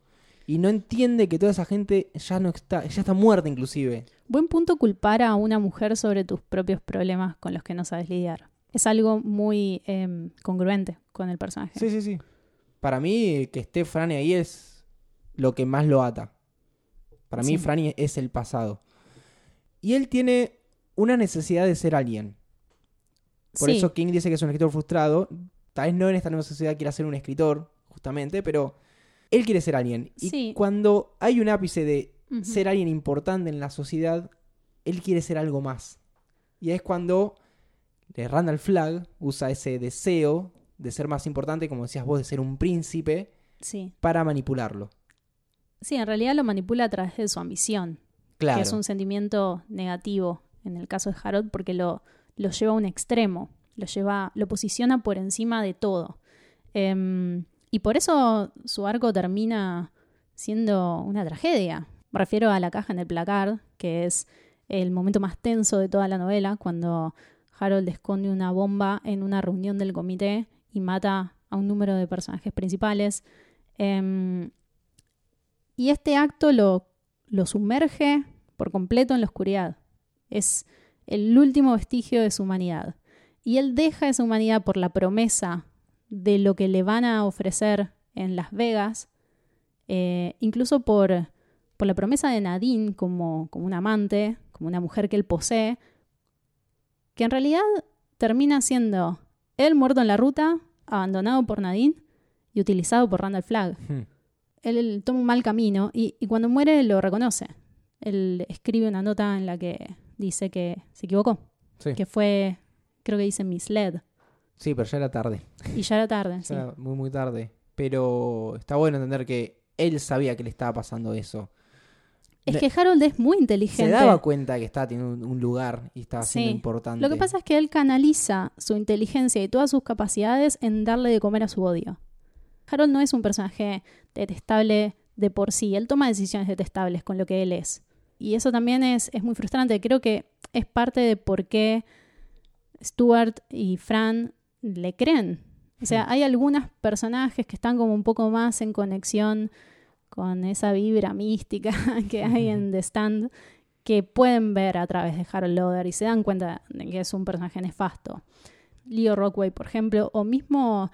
Y no entiende que toda esa gente ya no está, ya está muerta inclusive. Buen punto culpar a una mujer sobre tus propios problemas con los que no sabes lidiar. Es algo muy em, congruente con el personaje. Sí, sí, sí. Para mí, que esté Franny ahí es lo que más lo ata. Para mí. Franny es el pasado. Y él tiene una necesidad de ser alguien. Por Sí. eso King dice que es un escritor frustrado. Tal vez no en esta nueva sociedad quiera ser un escritor, justamente, pero él quiere ser alguien. Y Sí. cuando hay un ápice de Ser alguien importante en la sociedad, él quiere ser algo más. Y es cuando Randall Flagg usa ese deseo de ser más importante, como decías vos, de ser un príncipe, Sí. para manipularlo. Sí, en realidad lo manipula a través de su ambición, Claro. que es un sentimiento negativo en el caso de Harold porque lo, lo lleva a un extremo, lo lleva, lo posiciona por encima de todo. Em, y por eso su arco termina siendo una tragedia. Me refiero a la caja en el placard, que es el momento más tenso de toda la novela, cuando Harold esconde una bomba en una reunión del comité y mata a un número de personajes principales. Em, y este acto lo, lo sumerge por completo en la oscuridad. Es el último vestigio de su humanidad. Y él deja esa humanidad por la promesa de lo que le van a ofrecer en Las Vegas, eh, incluso por, por la promesa de Nadine como, como un amante, como una mujer que él posee, que en realidad termina siendo él muerto en la ruta, abandonado por Nadine y utilizado por Randall Flagg Hmm. él, él toma un mal camino y, y cuando muere lo reconoce. Él escribe una nota en la que dice que se equivocó, Sí. que fue, creo que dice misled, Sí, pero ya era tarde. y ya era tarde. Sí. era muy, muy tarde. Pero está bueno entender que él sabía que le estaba pasando eso. Es que Harold es muy Se inteligente. daba cuenta que estaba teniendo un- lugar y estaba siendo Sí. importante. Lo que pasa es que él canaliza su inteligencia y todas sus capacidades en darle de comer a su odio. Harold no es un personaje detestable de por sí, él toma decisiones detestables con lo que él es. Y eso también es, es muy frustrante. Creo que es parte de por qué Stuart y Fran le creen. O sea, hay algunos personajes que están como un poco más en conexión con esa vibra mística que hay en The Stand que pueden ver a través de Harold Loder y se dan cuenta de que es un personaje nefasto. Leo Rockway, por ejemplo, o mismo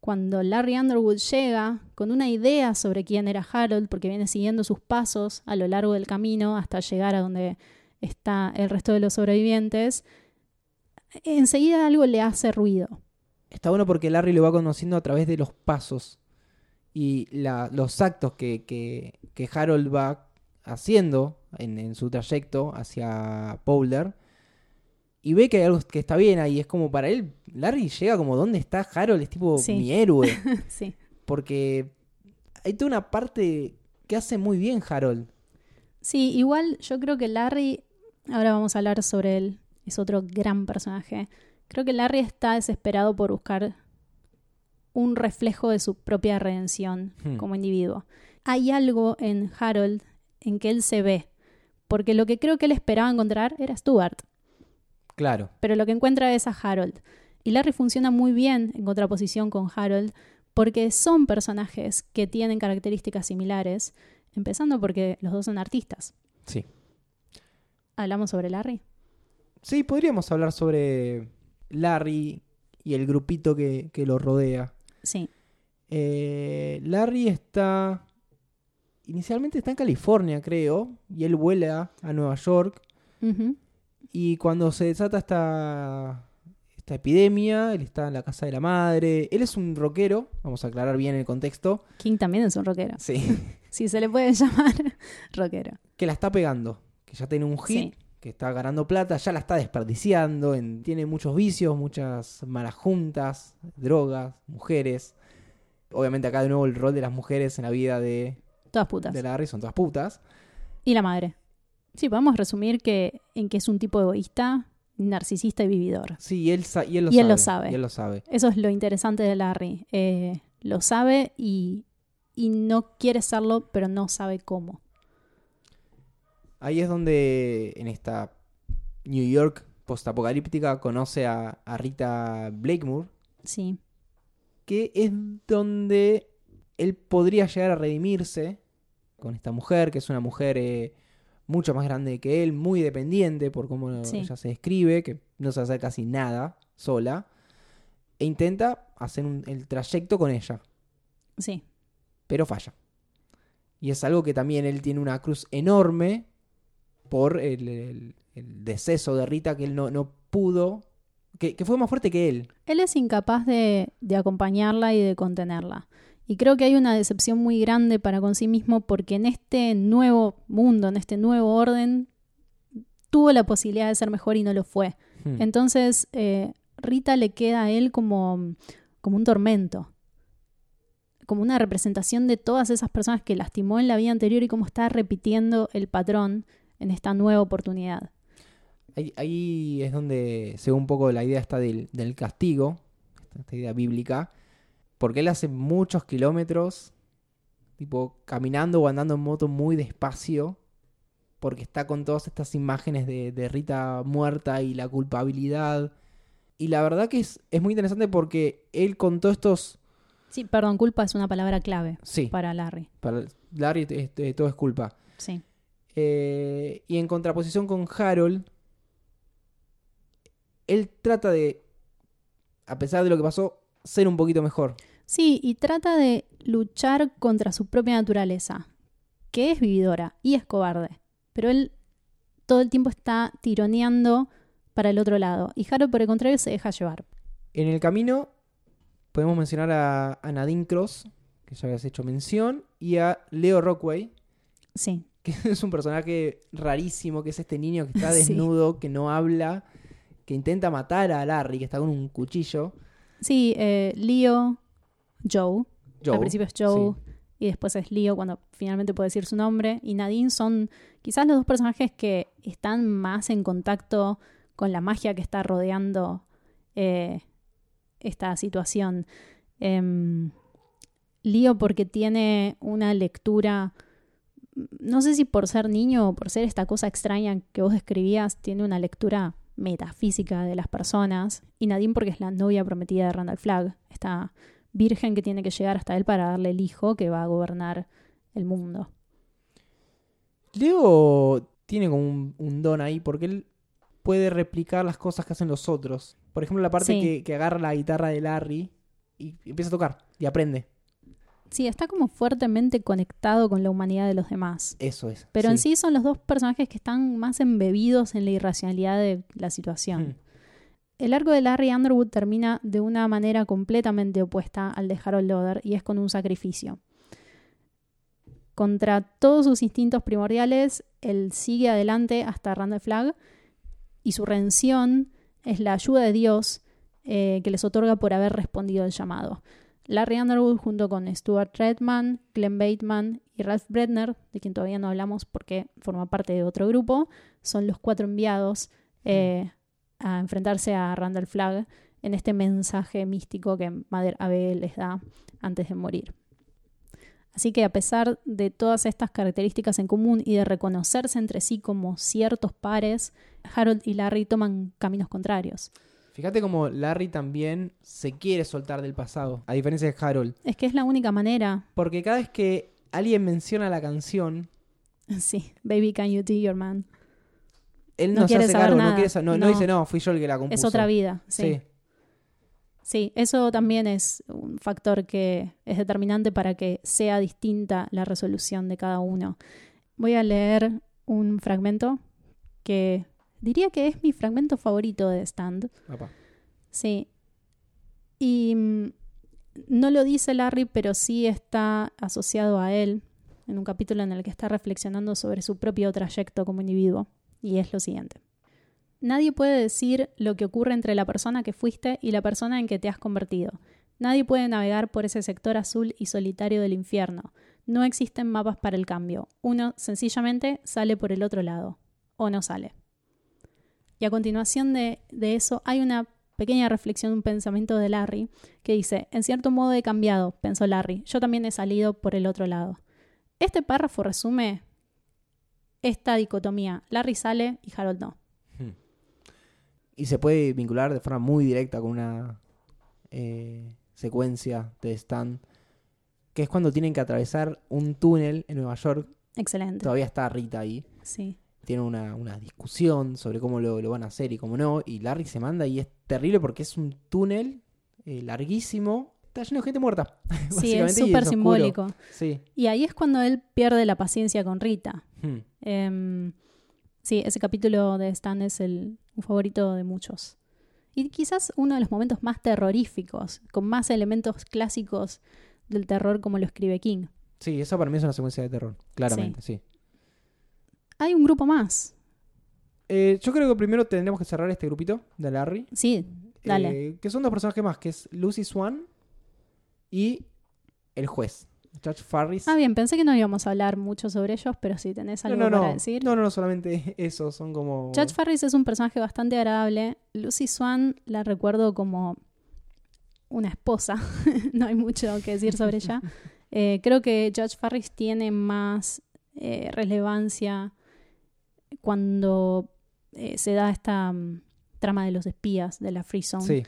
cuando Larry Underwood llega con una idea sobre quién era Harold, porque viene siguiendo sus pasos a lo largo del camino hasta llegar a donde está el resto de los sobrevivientes, enseguida algo le hace ruido. Está bueno porque Larry lo va conociendo a través de los pasos y la- los actos que, que- que Harold va haciendo en, en su trayecto hacia Powler. Y ve que hay algo que está bien ahí. Es como para él, Larry llega como, ¿dónde está Harold? Es tipo Sí. mi héroe. sí. Porque hay toda una parte que hace muy bien Harold. Sí, igual yo creo que Larry, ahora vamos a hablar sobre él, es otro gran personaje. Creo que Larry está desesperado por buscar un reflejo de su propia redención Hmm. como individuo. Hay algo en Harold en que él se ve, porque lo que creo que él esperaba encontrar era Stuart, Claro. pero lo que encuentra es a Harold. Y Larry funciona muy bien en contraposición con Harold porque son personajes que tienen características similares, empezando porque los dos son artistas. Sí. ¿Hablamos sobre Larry? Sí, podríamos hablar sobre Larry y el grupito que, que lo rodea. Sí. Eh, Larry está. Inicialmente está en California, creo. Y él vuela a Nueva York. Y cuando se desata esta, esta epidemia, él está en la casa de la madre. Él es un rockero, vamos a aclarar bien el contexto. King también es un rockero. Sí. Si se le puede llamar rockero. que la está pegando, que ya tiene un hit, Sí. Que está ganando plata, ya la está desperdiciando, en- tiene muchos vicios, muchas malas juntas, drogas, mujeres. Obviamente acá de nuevo el rol de las mujeres en la vida de, Todas putas. de Larry son todas putas. Y la madre. Sí, podemos resumir que en que es un tipo egoísta, narcisista y vividor. Sí, y él, y él lo Y sabe. él lo sabe. Y él lo sabe. Eso es lo interesante de Larry. Eh, lo sabe y, y no quiere serlo, pero no sabe cómo. Ahí es donde en esta New York postapocalíptica conoce a, a Rita Blakemore, Sí, que es donde él podría llegar a redimirse con esta mujer, que es una mujer eh, mucho más grande que él, muy dependiente por cómo Sí. ella se describe, que no se hace casi nada sola, e intenta hacer un- el trayecto con ella, sí. pero falla. Y es algo que también él tiene una cruz enorme por el, el- el deceso de Rita, que él no, no pudo, que, que fue más fuerte que él. Él es incapaz de, de acompañarla y de contenerla. Y creo que hay una decepción muy grande para con sí mismo porque en este nuevo mundo, en este nuevo orden, tuvo la posibilidad de ser mejor y no lo fue. Hmm. Entonces, eh, Rita le queda a él como, como un tormento, como una representación de todas esas personas que lastimó en la vida anterior y cómo está repitiendo el patrón en esta nueva oportunidad. Ahí, ahí es donde se ve un poco la idea esta del, del castigo, esta, idea bíblica, porque él hace muchos kilómetros, tipo caminando o andando en moto muy despacio, porque está con todas estas imágenes de, de Rita muerta y la culpabilidad. Y la verdad que es, es muy interesante porque él con todos estos... Sí, perdón, culpa es una palabra clave Sí, para Larry. para Larry todo es culpa. Sí, Eh, y en contraposición con Harold, él trata de, a pesar de lo que pasó, ser un poquito mejor. sí y trata de luchar contra su propia naturaleza, que es vividora y es cobarde. Pero él todo el tiempo está tironeando para el otro lado. Y Harold, por el contrario, se deja llevar. En el camino podemos mencionar a, a Nadine Cross, que ya habías hecho mención, y a Leo Rockway, Sí, que es un personaje rarísimo, que es este niño que está Sí. desnudo, que no habla, que intenta matar a Larry, que está con un cuchillo. sí, eh, Leo, Joe. Joe, Al principio es Joe sí. y después es Leo cuando finalmente puede decir su nombre. Y Nadine son quizás los dos personajes que están más en contacto con la magia que está rodeando eh, esta situación. Em, Leo porque tiene una lectura, no sé si por ser niño o por ser esta cosa extraña que vos describías, tiene una lectura metafísica de las personas. Y Nadine porque es la novia prometida de Randall Flagg, esta virgen que tiene que llegar hasta él para darle el hijo que va a gobernar el mundo. Leo tiene como un, un don ahí porque él puede replicar las cosas que hacen los otros. Por ejemplo, la parte Sí. que, que agarra la guitarra de Larry y empieza a tocar y aprende. Sí, está como fuertemente conectado con la humanidad de los demás. Eso es. Pero en sí son los dos personajes que están más embebidos en la irracionalidad de la situación. Mm. El arco de Larry Underwood termina de una manera completamente opuesta al de Harold Loder y es con un sacrificio. Contra todos sus instintos primordiales, él sigue adelante hasta Randall Flagg y su redención es la ayuda de Dios eh, que les otorga por haber respondido al llamado. Larry Underwood junto con Stuart Redman, Glenn Bateman y Ralph Bredner, de quien todavía no hablamos porque forma parte de otro grupo, son los cuatro enviados eh, a enfrentarse a Randall Flagg en este mensaje místico que Mother Abel les da antes de morir. Así que a pesar de todas estas características en común y de reconocerse entre sí como ciertos pares, Harold y Larry toman caminos contrarios. Fíjate como Larry también se quiere soltar del pasado, a diferencia de Harold. Es que es la única manera. Porque cada vez que alguien menciona la canción, Sí, Baby Can You Do Your Man. él No no, se hace cargo, no, quiere no, no No. dice, no, fui yo el que la compuso. Es otra vida, sí. Sí. Sí, eso también es un factor que es determinante para que sea distinta la resolución de cada uno. Voy a leer un fragmento que Diría que es mi fragmento favorito de Stand. Papá. Sí. Y mm, no lo dice Larry, pero sí está asociado a él en un capítulo en el que está reflexionando sobre su propio trayecto como individuo. Y es lo siguiente. Nadie puede decir lo que ocurre entre la persona que fuiste y la persona en que te has convertido. Nadie puede navegar por ese sector azul y solitario del infierno. No existen mapas para el cambio. Uno sencillamente sale por el otro lado. O no sale. Y a continuación de, de eso hay una pequeña reflexión, un pensamiento de Larry, que dice, en cierto modo he cambiado, pensó Larry, yo también he salido por el otro lado. Este párrafo resume esta dicotomía, Larry sale y Harold no. Y se puede vincular de forma muy directa con una eh, secuencia de Stan, que es cuando tienen que atravesar un túnel en Nueva York. Excelente. Todavía está Rita ahí. Sí. Tienen una, una discusión sobre cómo lo, lo van a hacer y cómo no. Y Larry se manda y es terrible porque es un túnel eh, larguísimo. Está lleno de gente muerta. Sí, es súper simbólico. Sí. Y ahí es cuando él pierde la paciencia con Rita. Hmm. Em, sí, ese capítulo de Stan es el un favorito de muchos. Y quizás uno de los momentos más terroríficos, con más elementos clásicos del terror como lo escribe King. Sí, eso para mí es una secuencia de terror. Claramente, sí. Hay un grupo más. Eh, yo creo que primero tendremos que cerrar este grupito de Larry. Sí, dale. Eh, que son dos personajes más, que es Lucy Swan y el juez, Judge Farris. ah, bien, pensé que no íbamos a hablar mucho sobre ellos, pero si tenés algo no, no. para decir. No, no, no, solamente eso, son como... Judge Farris es un personaje bastante agradable. Lucy Swan la recuerdo como una esposa. no hay mucho que decir sobre ella. Eh, creo que Judge Farris tiene más eh, relevancia cuando eh, se da esta mm, trama de los espías de la Free Zone, Sí,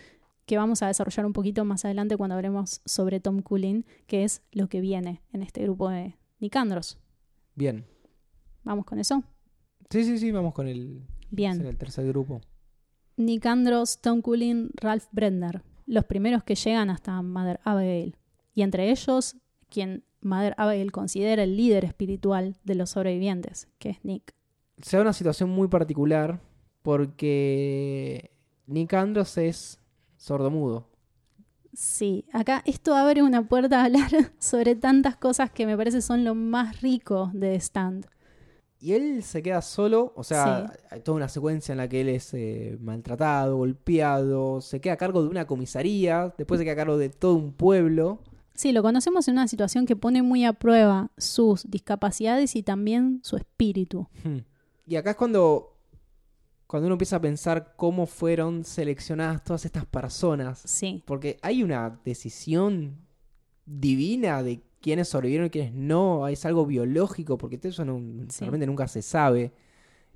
que vamos a desarrollar un poquito más adelante cuando hablemos sobre Tom Cullen, que es lo que viene en este grupo de Nicandros. bien. Vamos con eso. Sí, sí, sí, vamos con el, Bien. el tercer grupo. Nick Andros, Tom Cullen, Ralph Brender, los primeros que llegan hasta Mother Abigail. Y entre ellos, quien Mother Abigail considera el líder espiritual de los sobrevivientes, que es Nick. Se da una situación muy particular porque Nick Andros es sordomudo. Sí, acá esto abre una puerta a hablar sobre tantas cosas que me parece son lo más rico de Stand. Y él se queda solo, o sea, hay toda una secuencia en la que él es eh, maltratado, golpeado, se queda a cargo de una comisaría, después se queda a cargo de todo un pueblo. Sí, lo conocemos en una situación que pone muy a prueba sus discapacidades y también su espíritu. Hmm. Y acá es cuando, cuando uno empieza a pensar cómo fueron seleccionadas todas estas personas. Sí, Porque hay una decisión divina de quiénes sobrevivieron y quiénes no. Es algo biológico, porque eso no, Sí. realmente nunca se sabe.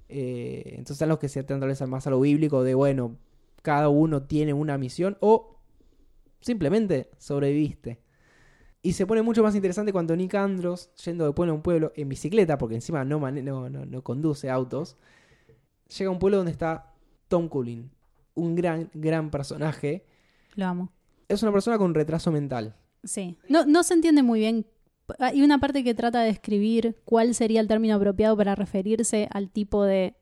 Eh, entonces están los que se vez más a lo bíblico de, bueno, cada uno tiene una misión o simplemente sobreviviste. Y se pone mucho más interesante cuando Nick Andros, yendo de pueblo a un pueblo en bicicleta, porque encima no, mane- no, no, no conduce autos, llega a un pueblo donde está Tom Cullen, un gran, gran personaje. lo amo. Es una persona con retraso mental. Sí. No, no se entiende muy bien. Hay una parte que trata de describir cuál sería el término apropiado para referirse al tipo de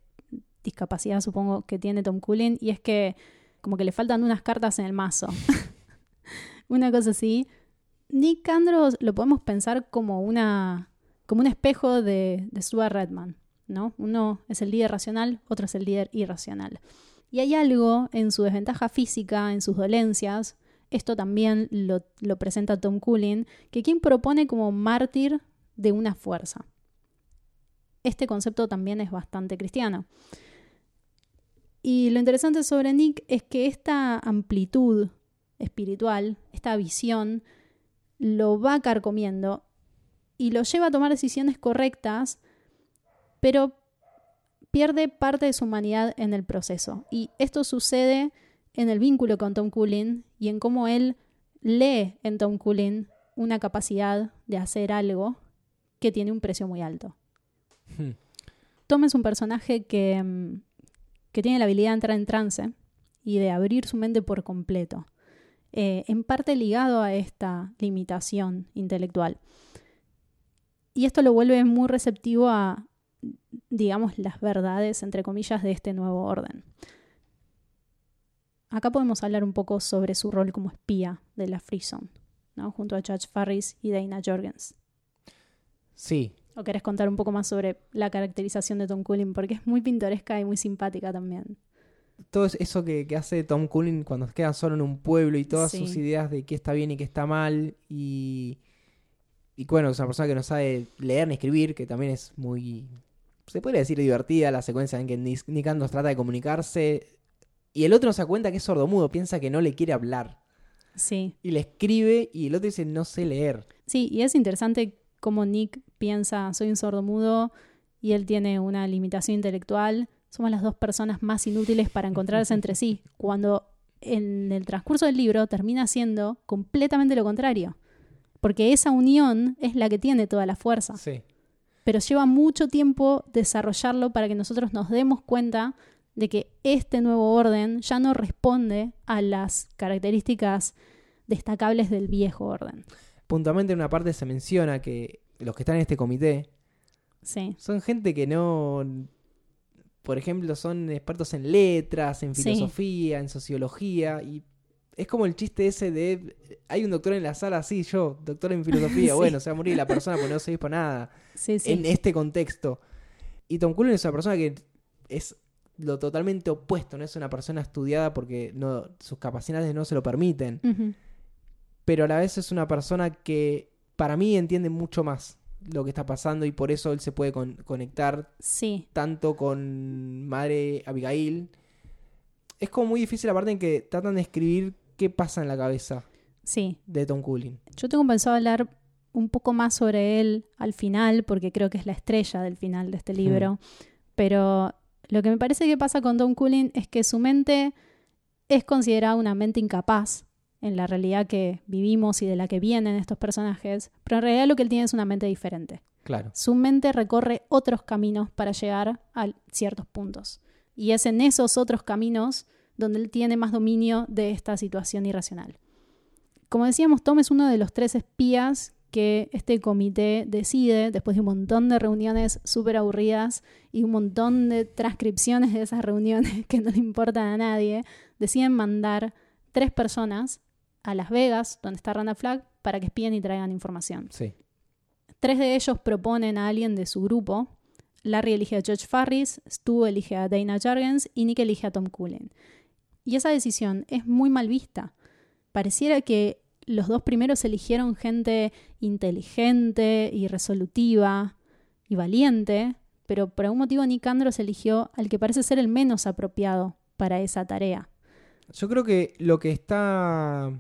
discapacidad, supongo, que tiene Tom Cullen, y es que como que le faltan unas cartas en el mazo. una cosa así. Nick Andros lo podemos pensar como una como un espejo de, de Stuart Redman, ¿no? Uno es el líder racional, otro es el líder irracional. Y hay algo en su desventaja física, en sus dolencias, esto también lo, lo presenta Tom Cullen, que quien propone como mártir de una fuerza. Este concepto también es bastante cristiano. Y lo interesante sobre Nick es que esta amplitud espiritual, esta visión, lo va carcomiendo y lo lleva a tomar decisiones correctas, pero pierde parte de su humanidad en el proceso. Y esto sucede en el vínculo con Tom Cullen y en cómo él lee en Tom Cullen una capacidad de hacer algo que tiene un precio muy alto. Hmm. Tom es un personaje que, mm, que tiene la habilidad de entrar en trance y de abrir su mente por completo, eh, en parte ligado a esta limitación intelectual. Y esto lo vuelve muy receptivo a digamos, las verdades, entre comillas, de este nuevo orden. Acá podemos hablar un poco sobre su rol como espía de la Free Zone, ¿no? junto a Judge Farris y Dana Jorgens. Sí. ¿O querés contar un poco más sobre la caracterización de Tom Cullen? Porque es muy pintoresca y muy simpática también. Todo eso que, hace Tom Cullen cuando queda solo en un pueblo y todas sus ideas de qué está bien y qué está mal y... Y bueno, es una persona que no sabe leer ni escribir, que también es muy... Se puede decir divertida la secuencia en que Nick Andros trata de comunicarse y el otro no se da cuenta que es sordomudo, piensa que no le quiere hablar. Sí. Y le escribe y el otro dice no sé leer. Sí, y es interesante cómo Nick piensa soy un sordomudo y él tiene una limitación intelectual. Somos las dos personas más inútiles para encontrarse entre sí, cuando en el transcurso del libro termina siendo completamente lo contrario. Porque esa unión es la que tiene toda la fuerza. Sí. Pero lleva mucho tiempo desarrollarlo para que nosotros nos demos cuenta de que este nuevo orden ya no responde a las características destacables del viejo orden. Puntualmente en una parte se menciona que los que están en este comité son gente que no, por ejemplo, son expertos en letras, en filosofía, en sociología, y es como el chiste ese de, hay un doctor en la sala, sí, yo, doctor en filosofía, bueno, se va a morir la persona porque no se para nada en este contexto. Y Tom Cullen es una persona que es lo totalmente opuesto, no es una persona estudiada porque no, sus capacidades no se lo permiten. Pero a la vez es una persona que para mí entiende mucho más lo que está pasando y por eso él se puede conectar sí. tanto con Madre Abigail. Es como muy difícil la parte en que tratan de escribir qué pasa en la cabeza sí. de Tom Cullen. Yo tengo pensado hablar un poco más sobre él al final, porque creo que es la estrella del final de este libro. Pero lo que me parece que pasa con Tom Cullen es que su mente es considerada una mente incapaz en la realidad que vivimos y de la que vienen estos personajes, pero en realidad lo que él tiene es una mente diferente. Claro. Su mente recorre otros caminos para llegar a ciertos puntos. Y es en esos otros caminos donde él tiene más dominio de esta situación irracional. Como decíamos, Tom es uno de los tres espías que este comité decide, después de un montón de reuniones súper aburridas y un montón de transcripciones de esas reuniones que no le importan a nadie, deciden mandar tres personas a Las Vegas, donde está Randa Flag, para que espíen y traigan información. Sí. Tres de ellos proponen a alguien de su grupo. Larry elige a George Farris, Stu elige a Dana Jargens y Nick elige a Tom Cullen. Y esa decisión es muy mal vista. Pareciera que los dos primeros eligieron gente inteligente y resolutiva y valiente, pero por algún motivo Nick Andros eligió al que parece ser el menos apropiado para esa tarea. Yo creo que lo que está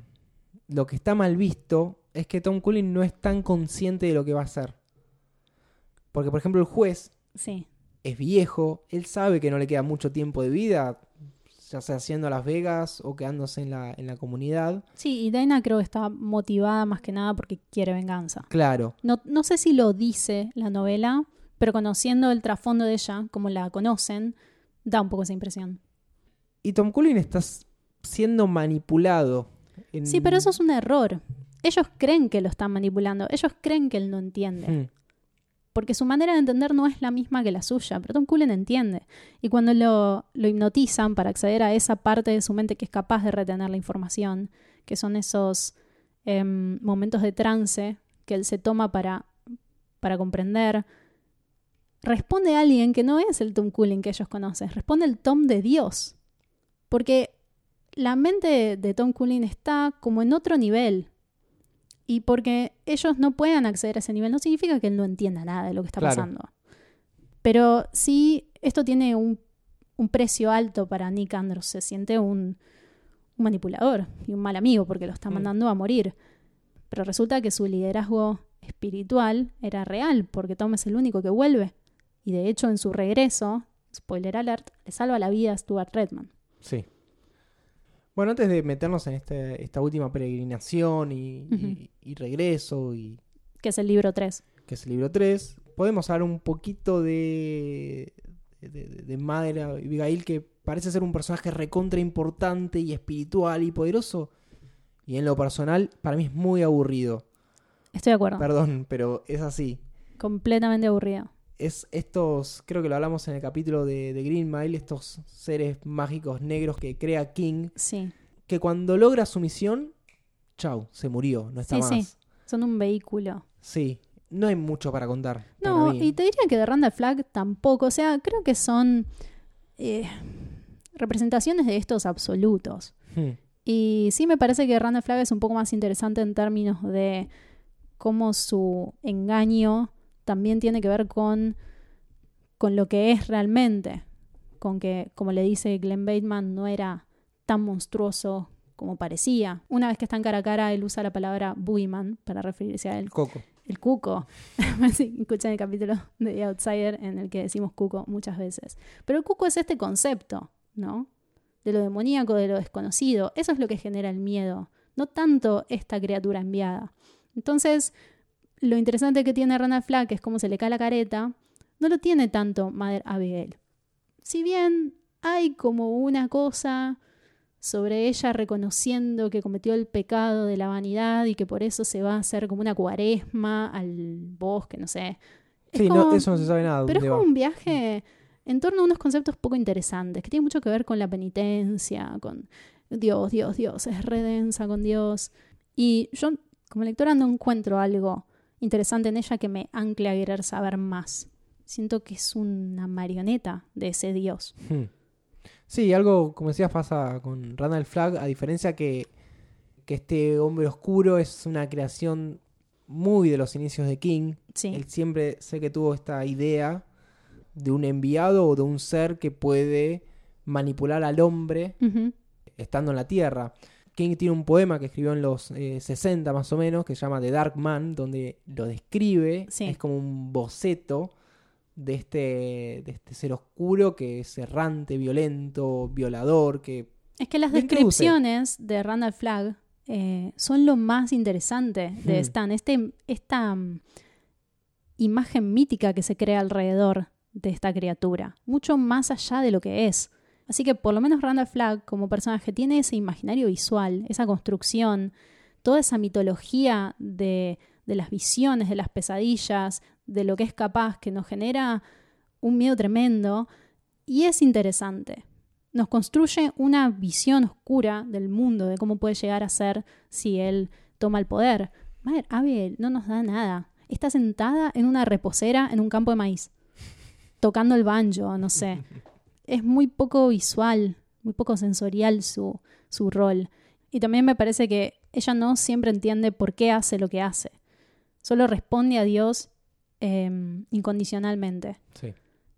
lo que está mal visto es que Tom Cullen no es tan consciente de lo que va a hacer. Porque por ejemplo el juez sí. es viejo, él sabe que no le queda mucho tiempo de vida, ya sea haciendo Las Vegas o quedándose en la, en la comunidad. Sí, y Dana creo que está motivada más que nada porque quiere venganza. Claro. No, no sé si lo dice la novela, pero conociendo el trasfondo de ella, como la conocen, da un poco esa impresión. Y Tom Cullen está siendo manipulado. Sí, pero eso es un error. Ellos creen que lo están manipulando, ellos creen que él no entiende. Hmm porque su manera de entender no es la misma que la suya, pero Tom Cullen entiende. Y cuando lo, hipnotizan para acceder a esa parte de su mente que es capaz de retener la información, que son esos em, momentos de trance que él se toma para, para comprender, responde a alguien que no es el Tom Cullen que ellos conocen, responde el Tom de Dios. Porque la mente de Tom Cullen está como en otro nivel, y porque ellos no puedan acceder a ese nivel no significa que él no entienda nada de lo que está pasando. Pero sí, esto tiene un, precio alto para Nick Andrews. Se siente un, manipulador y un mal amigo porque lo está mm. mandando a morir. Pero resulta que su liderazgo espiritual era real porque Tom es el único que vuelve. Y de hecho, en su regreso, spoiler alert, le salva la vida a Stuart Redman. Sí. Bueno, antes de meternos en este, esta última peregrinación y, regreso y... Que es el libro 3. Que es el libro 3. Podemos hablar un poquito de, de, de Madre Abigail, que parece ser un personaje recontra importante y espiritual y poderoso. Y en lo personal, para mí es muy aburrido. Estoy de acuerdo. Perdón, pero es así. Completamente aburrido. Es estos, creo que lo hablamos en el capítulo de, de Green Mile, estos seres mágicos negros que crea King, Sí. que cuando logra su misión, chau, se murió, no está Sí, más. sí. Sí. Son un vehículo. no hay mucho para contar. No, para y te diría que de Randall Flagg tampoco. O sea, creo que son eh, representaciones de estos absolutos. Hmm. Y sí me parece que Randall Flagg es un poco más interesante en términos de cómo su engaño también tiene que ver con, con lo que es realmente. Con que, como le dice Glenn Bateman, no era tan monstruoso como parecía. Una vez que están cara a cara, él usa la palabra Boogeyman para referirse a él. Coco. El cuco. sí, escuchan el capítulo de The Outsider en el que decimos cuco muchas veces. Pero el cuco es este concepto, ¿no? De lo demoníaco, de lo desconocido. Eso es lo que genera el miedo, no tanto esta criatura enviada. Entonces, lo interesante que tiene Randall Flagg es cómo se le cae la careta, no lo tiene tanto Mother Abigail. Si bien hay como una cosa sobre ella reconociendo que cometió el pecado de la vanidad y que por eso se va a hacer como una cuaresma al bosque, no sé. Es Sí, como- no, eso no se sabe nada. pero es como va. un viaje en torno a unos conceptos poco interesantes, que tiene mucho que ver con la penitencia, con Dios, Dios, Dios, es redensa con Dios. Y yo, como lectora, no encuentro algo interesante en ella que me ancle a querer saber más. Siento que es una marioneta de ese Dios. Hmm. Sí, algo, como decías, pasa con Randall Flagg, a diferencia que, que este hombre oscuro es una creación muy de los inicios de King. Sí, Él siempre sé que tuvo esta idea de un enviado o de un ser que puede manipular al hombre estando en la Tierra. King tiene un poema que escribió en los eh, 60 más o menos, que se llama The Dark Man, donde lo describe, Sí. es como un boceto de este, de este ser oscuro que es errante, violento, violador, que Es que las descripciones de Randall Flagg eh, son lo más interesante de Hmm. Stan. Este, esta mm, imagen mítica que se crea alrededor de esta criatura, mucho más allá de lo que es. Así que por lo menos Randall Flagg como personaje tiene ese imaginario visual, esa construcción, toda esa mitología de, de las visiones, de las pesadillas, de lo que es capaz, que nos genera un miedo tremendo y es interesante nos construye una visión oscura del mundo, de cómo puede llegar a ser si él toma el poder. Madre, Abel no nos da nada. Está sentada en una reposera en un campo de maíz, tocando el banjo, no sé. Es muy poco visual, muy poco sensorial su, su rol. Y también me parece que ella no siempre entiende por qué hace lo que hace. Solo responde a Dios eh, incondicionalmente. sí.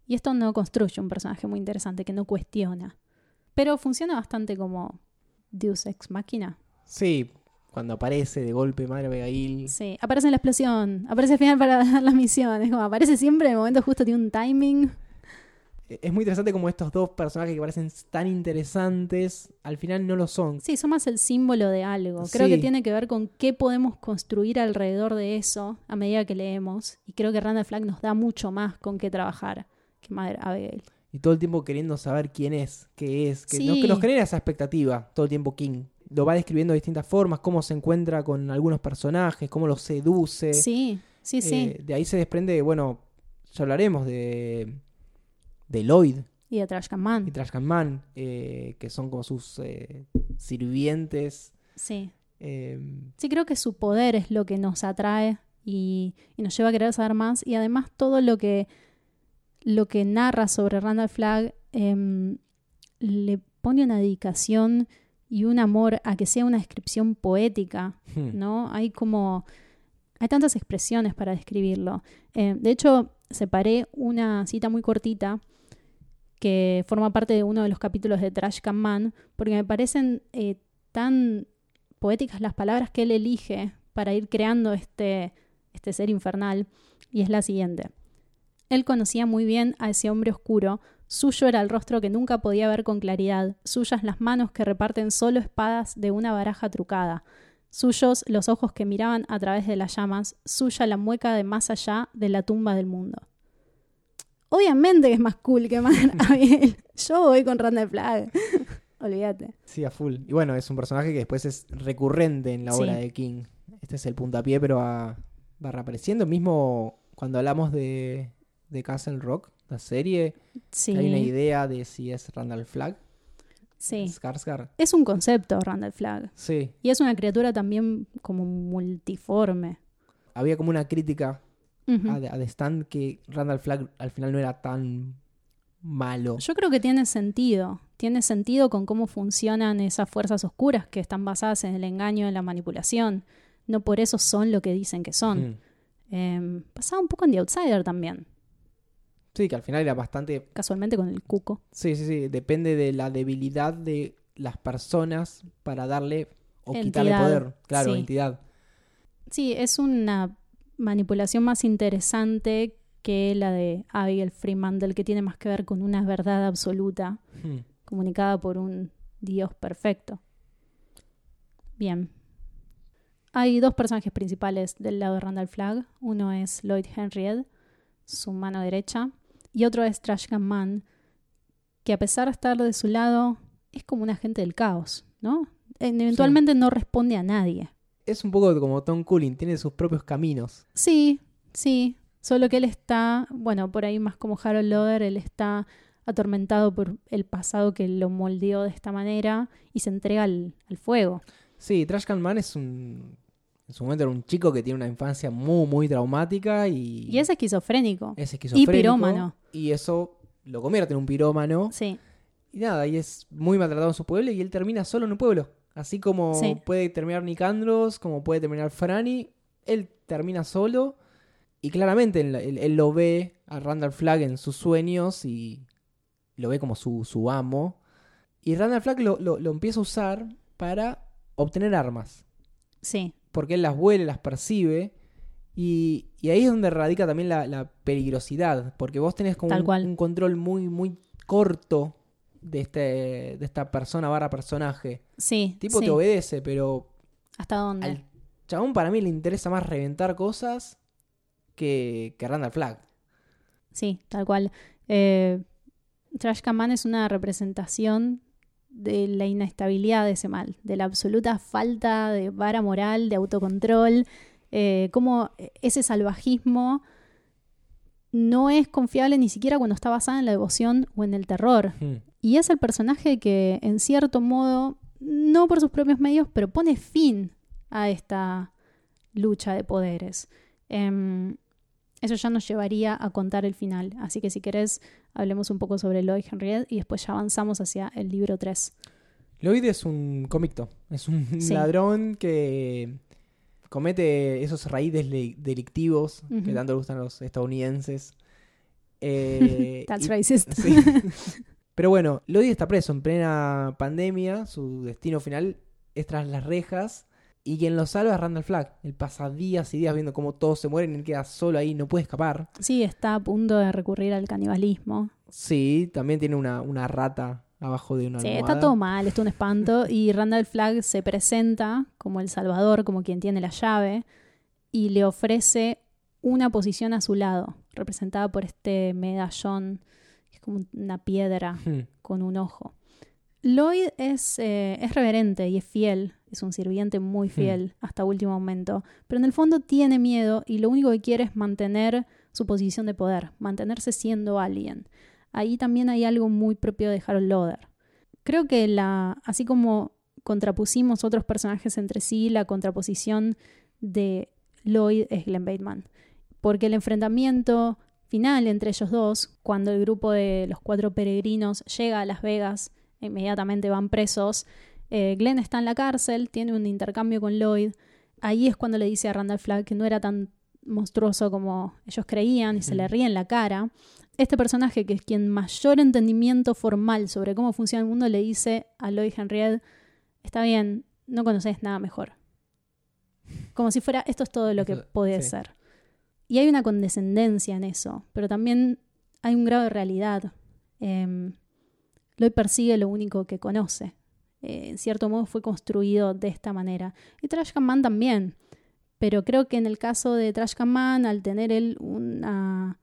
Y esto no construye un personaje muy interesante que no cuestiona. Pero funciona bastante como Deus Ex Machina. Sí, cuando aparece de golpe Madre Abigail. Sí, aparece en la explosión, aparece al final para dar las misiones. Como aparece siempre en el momento justo, tiene un timing. Es muy interesante como estos dos personajes que parecen tan interesantes, al final no lo son. Sí, son más el símbolo de algo. Creo Sí. que tiene que ver con qué podemos construir alrededor de eso a medida que leemos. Y creo que Randall Flagg nos da mucho más con qué trabajar que Madre Abigail. Y todo el tiempo queriendo saber quién es, qué es, que, Sí. nos, que nos genera esa expectativa todo el tiempo King. Lo va describiendo de distintas formas, cómo se encuentra con algunos personajes, cómo los seduce. Sí, sí, sí. Eh, de ahí se desprende, bueno, ya hablaremos de, de Lloyd y de Trash Can Man. y Trashcan Man, eh, que son como sus eh, sirvientes. Sí. eh, Sí, creo que su poder es lo que nos atrae y, y nos lleva a querer saber más. Y además todo lo que, lo que narra sobre Randall Flagg em, le pone una dedicación y un amor a que sea una descripción poética, hmm, ¿no? Hay como... Hay tantas expresiones para describirlo. Eh, de hecho, separé una cita muy cortita que forma parte de uno de los capítulos de Trash Can Man, porque me parecen eh, tan poéticas las palabras que él elige para ir creando este, este ser infernal, y es la siguiente. Él conocía muy bien a ese hombre oscuro, suyo era el rostro que nunca podía ver con claridad, suyas las manos que reparten solo espadas de una baraja trucada, suyos los ojos que miraban a través de las llamas, suya la mueca de más allá de la tumba del mundo. Obviamente que es más cool que Abigail. Yo voy con Randall Flagg. Olvídate. sí, a full. Y bueno, es un personaje que después es recurrente en la Sí. obra de King. Este es el puntapié, pero va, va reapareciendo. Mismo cuando hablamos de, de Castle Rock, la serie. Sí. Hay una idea de si es Randall Flagg, sí. Skarsgård. Es un concepto, Randall Flagg. Sí, Y es una criatura también como multiforme. había como una crítica A, a The Stand que Randall Flagg al final no era tan malo. Yo creo que tiene sentido. Tiene sentido con cómo funcionan esas fuerzas oscuras que están basadas en el engaño, en la manipulación. No por eso son lo que dicen que son. Mm. Eh, pasaba un poco en The Outsider también, Sí, que al final era bastante... casualmente con el cuco. Sí, sí, sí, depende de la debilidad de las personas para darle o quitarle poder. Claro, sí. entidad. Sí, es una manipulación más interesante que la de Abigail Freeman, que tiene más que ver con una verdad absoluta Mm. comunicada por un Dios perfecto. Bien. Hay dos personajes principales del lado de Randall Flagg. Uno es Lloyd Henriette, su mano derecha, y otro es Trashcan Man, que a pesar de estar de su lado, es como un agente del caos, ¿no? En- Eventualmente no responde a nadie. Es un poco como Tom Cullen, tiene sus propios caminos. Sí, sí. Solo que él está, bueno, por ahí más como Harold Loder, él está atormentado por el pasado que lo moldeó de esta manera y se entrega al, al fuego. Sí, Trash Can Man es un... En su momento era un chico que tiene una infancia muy, muy traumática y... Y es esquizofrénico. es esquizofrénico. pirómano. Y eso lo convierte en un pirómano. Sí, Y nada, y es muy maltratado en su pueblo y él termina solo en un pueblo. Así como Sí. puede terminar Nicandros, como puede terminar Franny, él termina solo y claramente él, él- él lo ve a Randall Flagg en sus sueños y lo ve como su, su amo. Y Randall Flagg lo, lo- lo empieza a usar para obtener armas, sí, porque él las huele, las percibe. Y, y ahí es donde radica también la, la peligrosidad, porque vos tenés como un, un control muy, muy corto de, este, de esta persona barra personaje. sí. Tipo sí. te obedece, pero ¿Hasta dónde? al chabón para mí le interesa más reventar cosas que, que Randall Flagg. Sí, tal cual. Eh, Trash Can Man es una representación de la inestabilidad de ese mal, de la absoluta falta de vara moral, de autocontrol, eh, cómo ese salvajismo no es confiable ni siquiera cuando está basada en la devoción o en el terror. Hmm. Y es el personaje que, en cierto modo, no por sus propios medios, pero pone fin a esta lucha de poderes. Em, eso ya nos llevaría a contar el final. Así que si querés, hablemos un poco sobre Lloyd Henriette y después ya avanzamos hacia el libro 3. Lloyd es un convicto, es un Sí. ladrón que comete esos raíces delictivos que tanto gustan los estadounidenses. Eh, That's y- racist. Sí. Pero bueno, Lloyd está preso en plena pandemia. Su destino final es tras las rejas. Y quien lo salva es Randall Flagg. Él pasa días y días viendo cómo todos se mueren él queda solo ahí, no puede escapar. Sí, está a punto de recurrir al canibalismo. Sí, también tiene una, una rata abajo de una Sí, almohada. está todo mal, está un espanto. Y Randall Flagg se presenta como el salvador, como quien tiene la llave, y le ofrece una posición a su lado, representada por este medallón, como una piedra Hmm. con un ojo. Lloyd es, eh, es reverente y es fiel, es un sirviente muy fiel hasta último momento, pero en el fondo tiene miedo y lo único que quiere es mantener su posición de poder, mantenerse siendo alguien. Ahí también hay algo muy propio de Harold Loder. Creo que la, así como contrapusimos otros personajes entre sí, la contraposición de Lloyd es Glenn Bateman. Porque el enfrentamiento final entre ellos dos, cuando el grupo de los cuatro peregrinos llega a Las Vegas, inmediatamente van presos. Eh, Glenn está en la cárcel, tiene un intercambio con Lloyd. Ahí es cuando le dice a Randall Flagg que no era tan monstruoso como ellos creían y se le ríe en la cara. Este personaje, que es quien mayor entendimiento formal sobre cómo funciona el mundo, le dice a Lloyd Henriette, está bien, no conoces nada mejor. Como si fuera, esto es todo lo que puede sí. ser. Y hay una condescendencia en eso, pero también hay un grado de realidad. Eh, Lloyd persigue lo único que conoce. Eh, en cierto modo fue construido de esta manera. Y Trash Can Man también. Pero creo que en el caso de Trash Can Man, al tener él una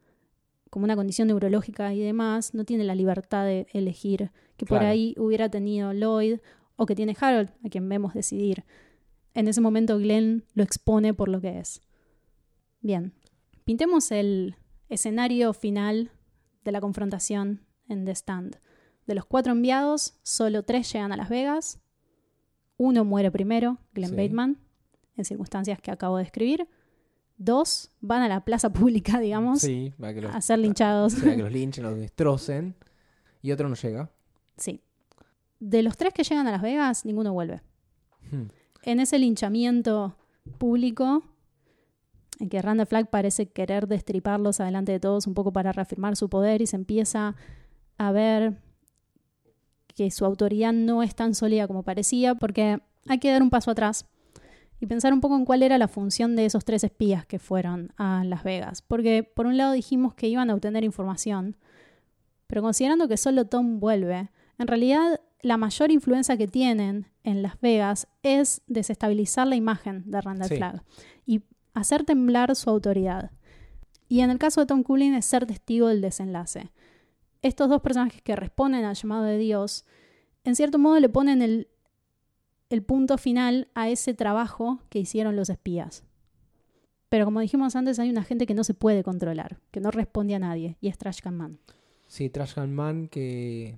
como una condición neurológica y demás, no tiene la libertad de elegir que por ahí hubiera tenido Lloyd o que tiene Harold, a quien vemos decidir. En ese momento Glenn lo expone por lo que es. Bien, pintemos el, escenario final de la confrontación en The Stand. De los cuatro enviados, solo tres llegan a Las Vegas. Uno muere primero, Glenn Sí. Bateman, en circunstancias que acabo de escribir. Dos van a la plaza pública, digamos, Sí, para que los, a ser linchados. para que los linchen, los destrocen. Y otro no llega. Sí. De los tres que llegan a Las Vegas, ninguno vuelve. Hmm. En ese linchamiento público, que Randall Flagg parece querer destriparlos adelante de todos un poco para reafirmar su poder y se empieza a ver que su autoridad no es tan sólida como parecía, porque hay que dar un paso atrás y pensar un poco en cuál era la función de esos tres espías que fueron a Las Vegas. Porque por un lado dijimos que iban a obtener información, pero considerando que solo Tom vuelve, en realidad la mayor influencia que tienen en Las Vegas es desestabilizar la imagen de Randall Sí. Flagg y hacer temblar su autoridad. Y en el caso de Tom Cullen es ser testigo del desenlace. Estos dos personajes que responden al llamado de Dios, en cierto modo le ponen el, el punto final a ese trabajo que hicieron los espías. Pero como dijimos antes, hay una gente que no se puede controlar, que no responde a nadie, y es Trash Can Man. Sí, Trash Can Man que,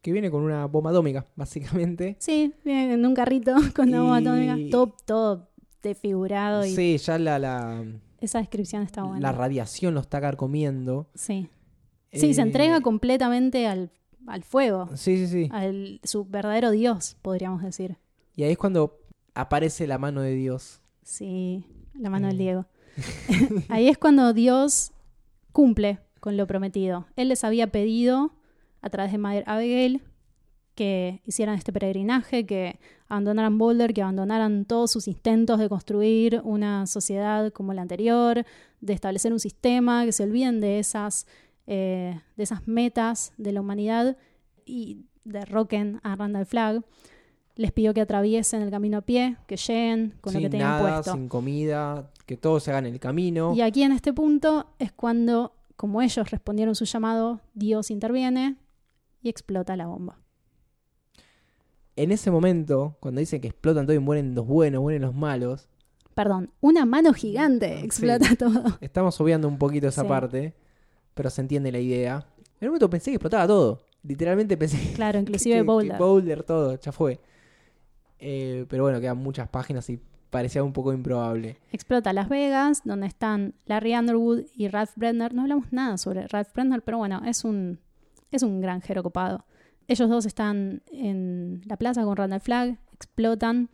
que viene con una bomba atómica, básicamente. Sí, viene en un carrito con una bomba atómica, todo, todo desfigurado y Sí, ya la, la, esa descripción está buena. la radiación lo está carcomiendo. sí. Sí, se Eh, entrega completamente al, al fuego, Sí, sí, sí. al su verdadero Dios, podríamos decir. Y ahí es cuando aparece la mano de Dios. Sí, la mano del Eh. Diego. Ahí es cuando Dios cumple con lo prometido. Él les había pedido, a través de Mother Abigail, que hicieran este peregrinaje, que abandonaran Boulder, que abandonaran todos sus intentos de construir una sociedad como la anterior, de establecer un sistema, que se olviden de esas, eh, de esas metas de la humanidad y derroquen a Randall Flagg. Les pidió que atraviesen el camino a pie, que lleguen con lo que sin tenían nada, puesto. sin comida, que todo se haga en el camino. Y aquí en este punto es cuando, como ellos respondieron su llamado, Dios interviene y explota la bomba. En ese momento, cuando dicen que explotan todo y mueren los buenos, mueren los malos, Perdón, una mano gigante Sí. explota todo. estamos obviando un poquito esa Sí. parte, pero se entiende la idea. En un momento pensé que explotaba todo. Literalmente pensé que Claro, inclusive que- Boulder. que Boulder, todo, ya fue. Eh, pero bueno, quedan muchas páginas y parecía un poco improbable. Explota Las Vegas, donde están Larry Underwood y Ralph Brenner. No hablamos nada sobre Ralph Brenner, pero bueno, es un, es un granjero copado. Ellos dos están en la plaza con Randall Flagg, explotan.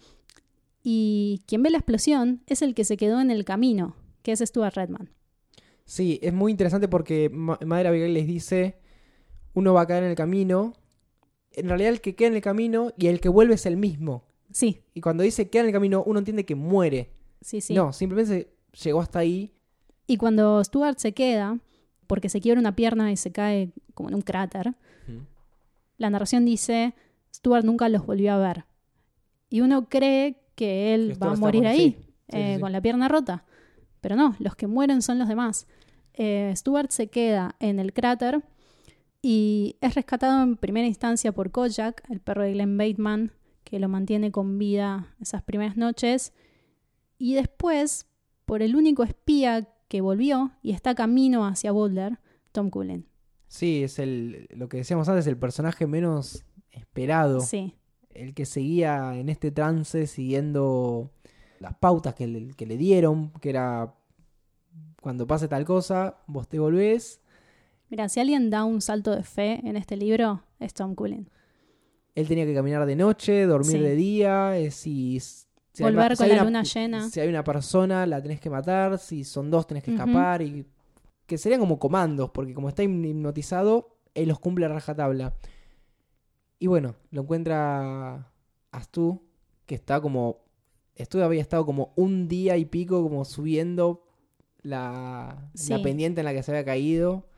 Y quien ve la explosión es el que se quedó en el camino, que es Stuart Redman. Sí, es muy interesante porque Ma- Madre Abigail les dice, uno va a caer en el camino. En realidad el que queda en el camino y el que vuelve es el mismo. Sí, Y cuando dice queda en el camino, uno entiende que muere. sí, sí. No, simplemente llegó hasta ahí. Y cuando Stuart se queda, porque se quiebra una pierna y se cae como en un cráter, la narración dice, Stuart nunca los volvió a ver. Y uno cree que él va a morir con- ahí, sí, sí, eh, sí. con la pierna rota. Pero no, los que mueren son los demás. Eh, Stuart se queda en el cráter y es rescatado en primera instancia por Kojak, el perro de Glenn Bateman, que lo mantiene con vida esas primeras noches. Y después, por el único espía que volvió y está camino hacia Boulder, Tom Cullen. Sí, es el, lo que decíamos antes, el personaje menos esperado. Sí, El que seguía en este trance siguiendo las pautas que le, que le dieron, que era cuando pase tal cosa, vos te volvés. Mira, si alguien da un salto de fe en este libro, es Tom Cullen. Él tenía que caminar de noche, dormir Sí. de día, eh, si, si hay Volver ma- si con hay la una- luna llena. Si hay una persona, la tenés que matar, si son dos, tenés que escapar, y que serían como comandos, porque como está hipnotizado, él los cumple a rajatabla. Y bueno, lo encuentra Astu, que está como. Stu había estado como un día y pico como subiendo la, Sí. la pendiente en la que se había caído.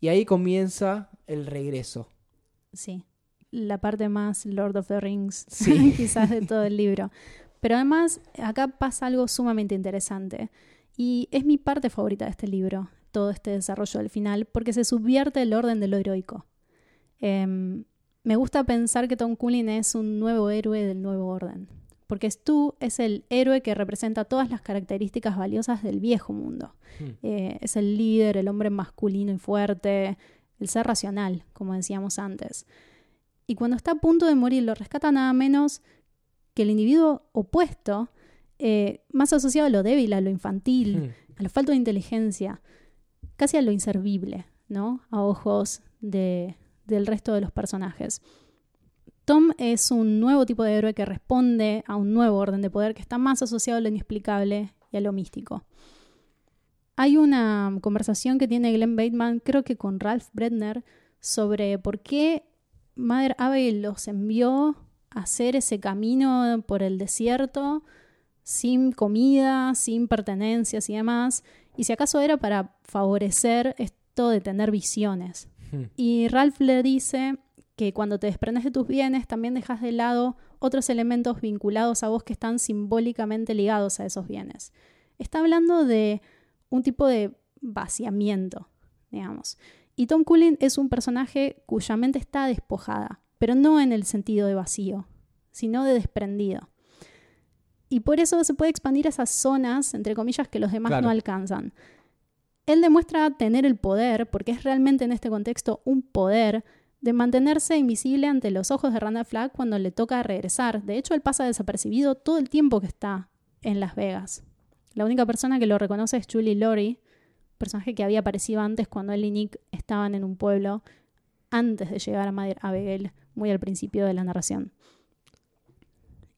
Y ahí comienza el regreso. Sí, la parte más Lord of the Rings, Sí. quizás de todo el libro. Pero además, acá pasa algo sumamente interesante. Y es mi parte favorita de este libro, todo este desarrollo del final, porque se subvierte el orden de lo heroico. Em, me gusta pensar que Tom Cullen es un nuevo héroe del nuevo orden. porque Stu es el héroe que representa todas las características valiosas del viejo mundo. Hmm. Eh, es el líder, el hombre masculino y fuerte, el ser racional, como decíamos antes. Y cuando está a punto de morir, lo rescata nada menos que el individuo opuesto, eh, más asociado a lo débil, a lo infantil, Hmm. a la falta de inteligencia, casi a lo inservible, ¿no? A ojos de- del resto de los personajes. Tom es un nuevo tipo de héroe que responde a un nuevo orden de poder que está más asociado a lo inexplicable y a lo místico. Hay una conversación que tiene Glenn Bateman, creo que con Ralph Bredner, sobre por qué Mother Abigail los envió a hacer ese camino por el desierto sin comida, sin pertenencias y demás, y si acaso era para favorecer esto de tener visiones. Hmm. Y Ralph le dice que cuando te desprendes de tus bienes también dejas de lado otros elementos vinculados a vos que están simbólicamente ligados a esos bienes. Está hablando de un tipo de vaciamiento, digamos. Y Tom Cullen es un personaje cuya mente está despojada, pero no en el sentido de vacío, sino de desprendido. Y por eso se puede expandir esas zonas, entre comillas, que los demás Claro. no alcanzan. Él demuestra tener el poder, porque es realmente en este contexto un poder, de mantenerse invisible ante los ojos de Randall Flagg cuando le toca regresar. De hecho, él pasa desapercibido todo el tiempo que está en Las Vegas. La única persona que lo reconoce es Julie Laurie, personaje que había aparecido antes cuando él y Nick estaban en un pueblo antes de llegar a Mother Abigail, muy al principio de la narración.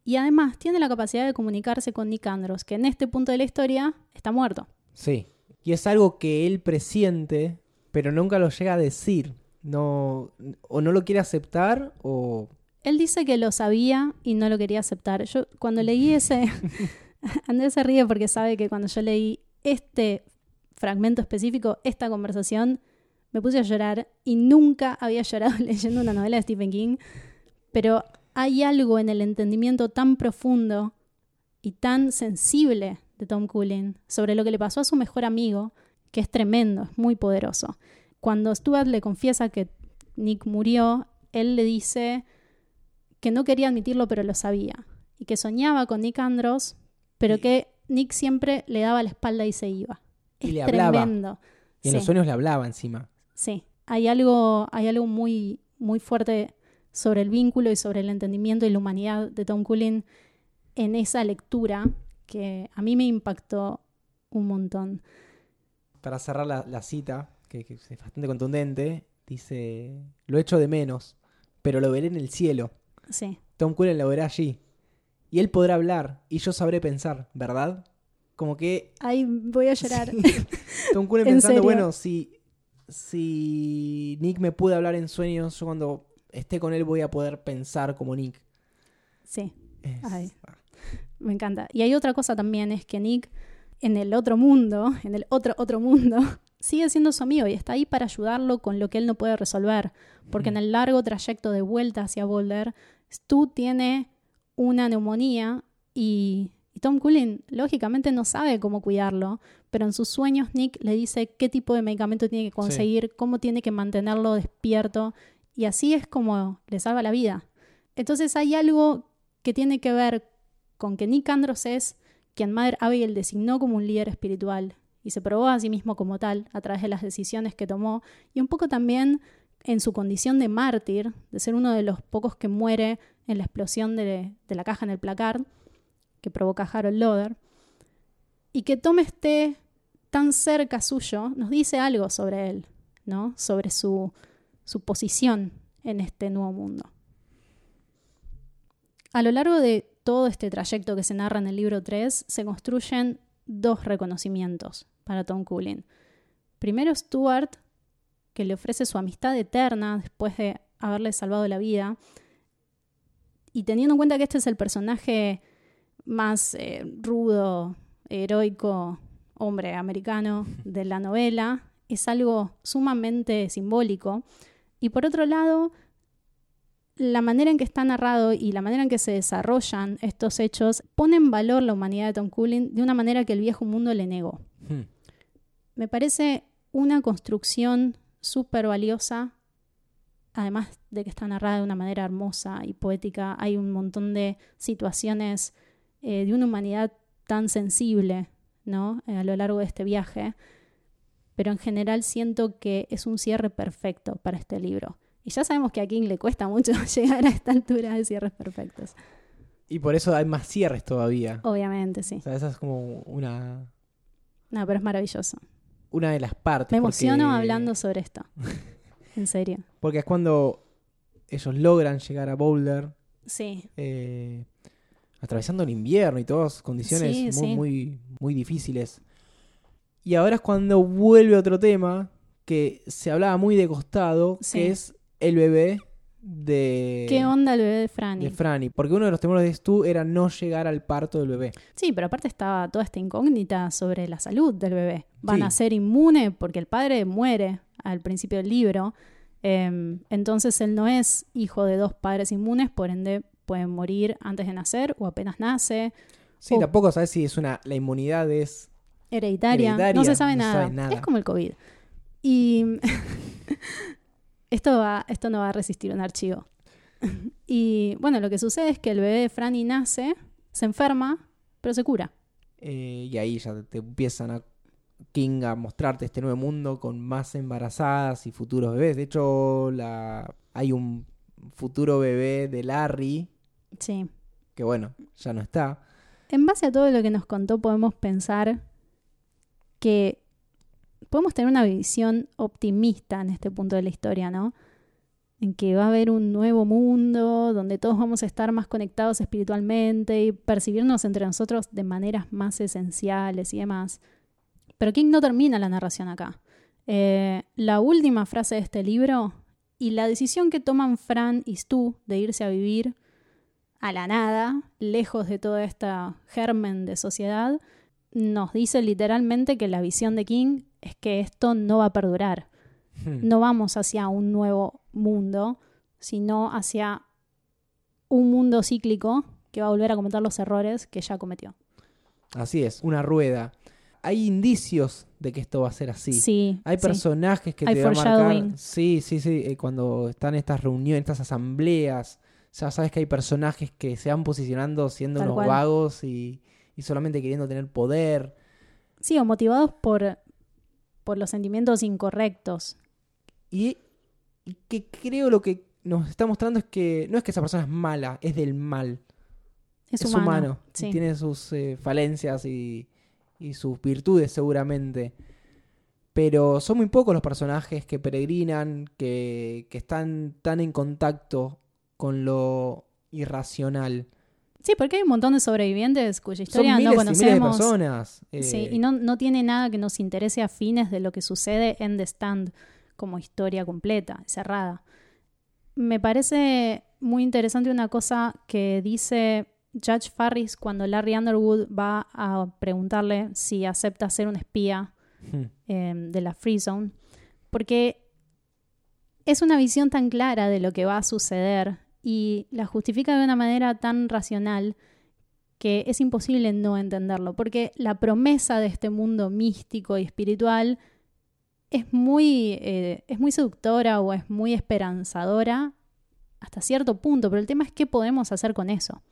Y además tiene la capacidad de comunicarse con Nick Andros, que en este punto de la historia está muerto. Sí. Y es algo que él presiente, pero nunca lo llega a decir. No, o no lo quiere aceptar o... Él dice que lo sabía y no lo quería aceptar. Yo cuando leí ese... Andrés se ríe porque sabe que cuando yo leí este fragmento específico, esta conversación, me puse a llorar y nunca había llorado leyendo una novela de Stephen King. Pero hay algo en el entendimiento tan profundo y tan sensible de Tom Cullen sobre lo que le pasó a su mejor amigo, que es tremendo, es muy poderoso. Cuando Stuart le confiesa que Nick murió, él le dice que no quería admitirlo, pero lo sabía. Y que soñaba con Nick Andros, pero Y- que Nick siempre le daba la espalda y se iba. Y es le hablaba. tremendo. Y en Sí. los sueños le hablaba encima. Sí, hay algo, hay algo muy, muy fuerte sobre el vínculo y sobre el entendimiento y la humanidad de Tom Cullen en esa lectura que a mí me impactó un montón. Para cerrar la, la cita, que, que es bastante contundente, dice, lo echo de menos, pero lo veré en el cielo. Sí, Tom Cullen lo verá allí. Y él podrá hablar y yo sabré pensar, ¿verdad? Como que ahí voy a llorar. Tom Cullen ¿En pensando, serio? bueno, si, si Nick me puede hablar en sueños, yo cuando esté con él voy a poder pensar como Nick. Sí, Es- Ay. me encanta. Y hay otra cosa también, es que Nick en el otro mundo, en el otro otro mundo, sigue siendo su amigo y está ahí para ayudarlo con lo que él no puede resolver. Porque en el largo trayecto de vuelta hacia Boulder, Stu tiene una neumonía y, y Tom Cullen lógicamente no sabe cómo cuidarlo, pero en sus sueños Nick le dice qué tipo de medicamento tiene que conseguir, cómo tiene que mantenerlo despierto y así es como le salva la vida. Entonces hay algo que tiene que ver con que Nick Andros es quien Mother Abigail designó como un líder espiritual y se probó a sí mismo como tal a través de las decisiones que tomó y un poco también en su condición de mártir, de ser uno de los pocos que muere en la explosión de, la caja en el placard que provoca Harold Loder, y que Tom esté tan cerca suyo, nos dice algo sobre él, ¿no? Sobre su, su posición en este nuevo mundo. A lo largo de todo este trayecto que se narra en el libro 3, se construyen dos reconocimientos para Tom Cullen. Primero Stuart, que le ofrece su amistad eterna después de haberle salvado la vida. Y teniendo en cuenta que este es el personaje más eh, rudo, heroico, hombre americano de la novela, es algo sumamente simbólico. Y por otro lado, la manera en que está narrado y la manera en que se desarrollan estos hechos pone en valor la humanidad de Tom Cullen de una manera que el viejo mundo le negó. Hmm. Me parece una construcción súper valiosa además de que está narrada de una manera hermosa y poética, hay un montón de situaciones eh, de una humanidad tan sensible, ¿no? a lo largo de este viaje. Pero en general siento que es un cierre perfecto para este libro. Y ya sabemos que a King le cuesta mucho llegar a esta altura de cierres perfectos. Y por eso hay más cierres todavía. Obviamente, sí. O sea, esa es como una, No, pero es maravilloso. una de las partes. Me emociono porque- hablando sobre esto. En serio. Porque es cuando ellos logran llegar a Boulder, Sí, eh, atravesando el invierno y todas condiciones Sí, muy, sí. muy, muy difíciles. Y ahora es cuando vuelve otro tema que se hablaba muy de costado, Sí. que es el bebé de, ¿Qué onda el bebé de Franny? de Franny. Porque uno de los temores de Stu era no llegar al parto del bebé. Sí, pero aparte estaba toda esta incógnita sobre la salud del bebé. ¿Van Sí. a ser inmune porque el padre muere al principio del libro? Eh, entonces él no es hijo de dos padres inmunes, por ende puede morir antes de nacer o apenas nace. Sí, tampoco sabes si es una. La inmunidad es. Hereditaria. Hereditaria, no se sabe, no nada. sabe nada. Es como el COVID. Y esto, va, esto no va a resistir un archivo. y bueno, lo que sucede es que el bebé de Franny nace, se enferma, pero se cura. eh, y ahí ya te empiezan a. King a mostrarte este nuevo mundo con más embarazadas y futuros bebés. De hecho, la, hay un futuro bebé de Larry, Sí. que bueno, ya no está. En base a todo lo que nos contó, podemos pensar que podemos tener una visión optimista en este punto de la historia, ¿no? En que va a haber un nuevo mundo donde todos vamos a estar más conectados espiritualmente y percibirnos entre nosotros de maneras más esenciales y demás. Pero King no termina la narración acá. Eh, la última frase de este libro y la decisión que toman Fran y Stu de irse a vivir a la nada, lejos de todo este germen de sociedad, nos dice literalmente que la visión de King es que esto no va a perdurar. No vamos hacia un nuevo mundo, sino hacia un mundo cíclico que va a volver a cometer los errores que ya cometió. Así es, una rueda. Hay indicios de que esto va a ser así. Sí. Hay sí. personajes que Hay te van a marcar. Sí, sí, sí. eh, cuando están estas reuniones, estas asambleas, ya sabes que hay personajes que se van posicionando siendo Tal unos cual. vagos y, y solamente queriendo tener poder. Sí, o motivados por, por los sentimientos incorrectos. Y, y que creo lo que nos está mostrando es que no es que esa persona es mala, es del mal. Es, Es, humano. humano. y Sí. Tiene sus eh, falencias y, y sus virtudes seguramente. Pero son muy pocos los personajes que peregrinan, que, que están tan en contacto con lo irracional. Sí, porque hay un montón de sobrevivientes cuya Son historia miles no y miles de conocemos. personas. eh, Sí, y no, no tiene nada que nos interese a fines de lo que sucede en The Stand como historia completa, cerrada. Me parece muy interesante una cosa que dice Judge Farris cuando Larry Underwood va a preguntarle si acepta ser un espía hmm, eh, de la Free Zone, porque es una visión tan clara de lo que va a suceder y la justifica de una manera tan racional que es imposible no entenderlo, porque la promesa de este mundo místico y espiritual es muy, eh, es muy seductora o es muy esperanzadora hasta cierto punto, pero el tema es qué podemos hacer con eso.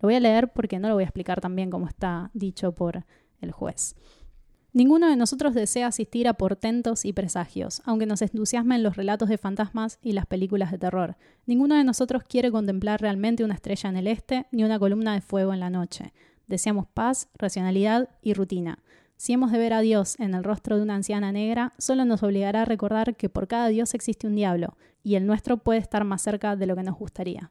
Lo voy a leer porque no lo voy a explicar tan bien como está dicho por el juez. Ninguno de nosotros desea asistir a portentos y presagios, aunque nos entusiasmen los relatos de fantasmas y las películas de terror. Ninguno de nosotros quiere contemplar realmente una estrella en el este ni una columna de fuego en la noche. Deseamos paz, racionalidad y rutina. Si hemos de ver a Dios en el rostro de una anciana negra, solo nos obligará a recordar que por cada Dios existe un diablo, y el nuestro puede estar más cerca de lo que nos gustaría.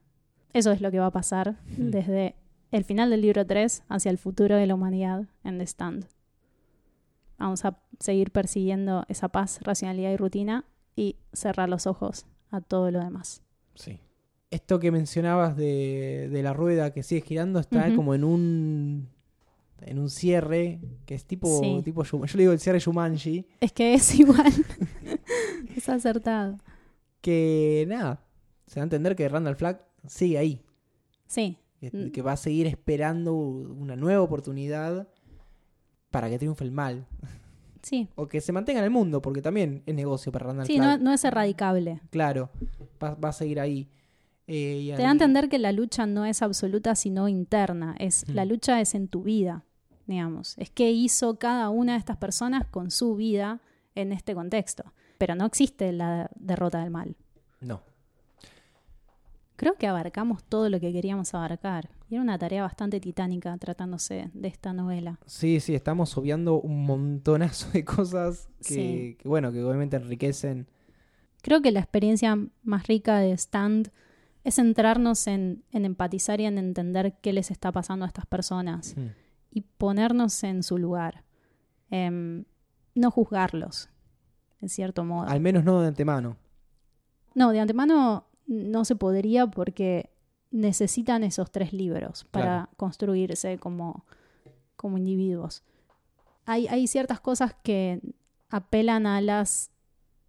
Eso es lo que va a pasar Hmm. desde el final del libro 3 hacia el futuro de la humanidad en The Stand. Vamos a seguir persiguiendo esa paz, racionalidad y rutina y cerrar los ojos a todo lo demás. sí. Esto que mencionabas de, de la rueda que sigue girando está como en un en un cierre que es tipo, Sí. tipo yo le digo el cierre Shumanji Es que es igual. es acertado. que nada se da a entender que Randall Flagg sigue ahí Sí, que, Mm. que va a seguir esperando una nueva oportunidad para que triunfe el mal sí. o que se mantenga en el mundo porque también es negocio para Randall Sí, no, no es erradicable. claro va, va a seguir ahí. Eh, y Te da a entender que la lucha no es absoluta, sino interna. Es, Mm. La lucha es en tu vida, digamos. Es qué hizo cada una de estas personas con su vida en este contexto. Pero no existe la derrota del mal. No. Creo que abarcamos todo lo que queríamos abarcar. Y era una tarea bastante titánica tratándose de esta novela. Sí, sí, estamos obviando un montonazo de cosas que, Sí. que, bueno, que obviamente enriquecen. Creo que la experiencia más rica de Stand es centrarnos en, en empatizar y en entender qué les está pasando a estas personas. Mm. y ponernos en su lugar. Em, no juzgarlos, en cierto modo. Al menos no de antemano. No, de antemano no se podría porque necesitan esos tres libros para Claro. construirse como, como individuos. Hay, hay ciertas cosas que apelan a las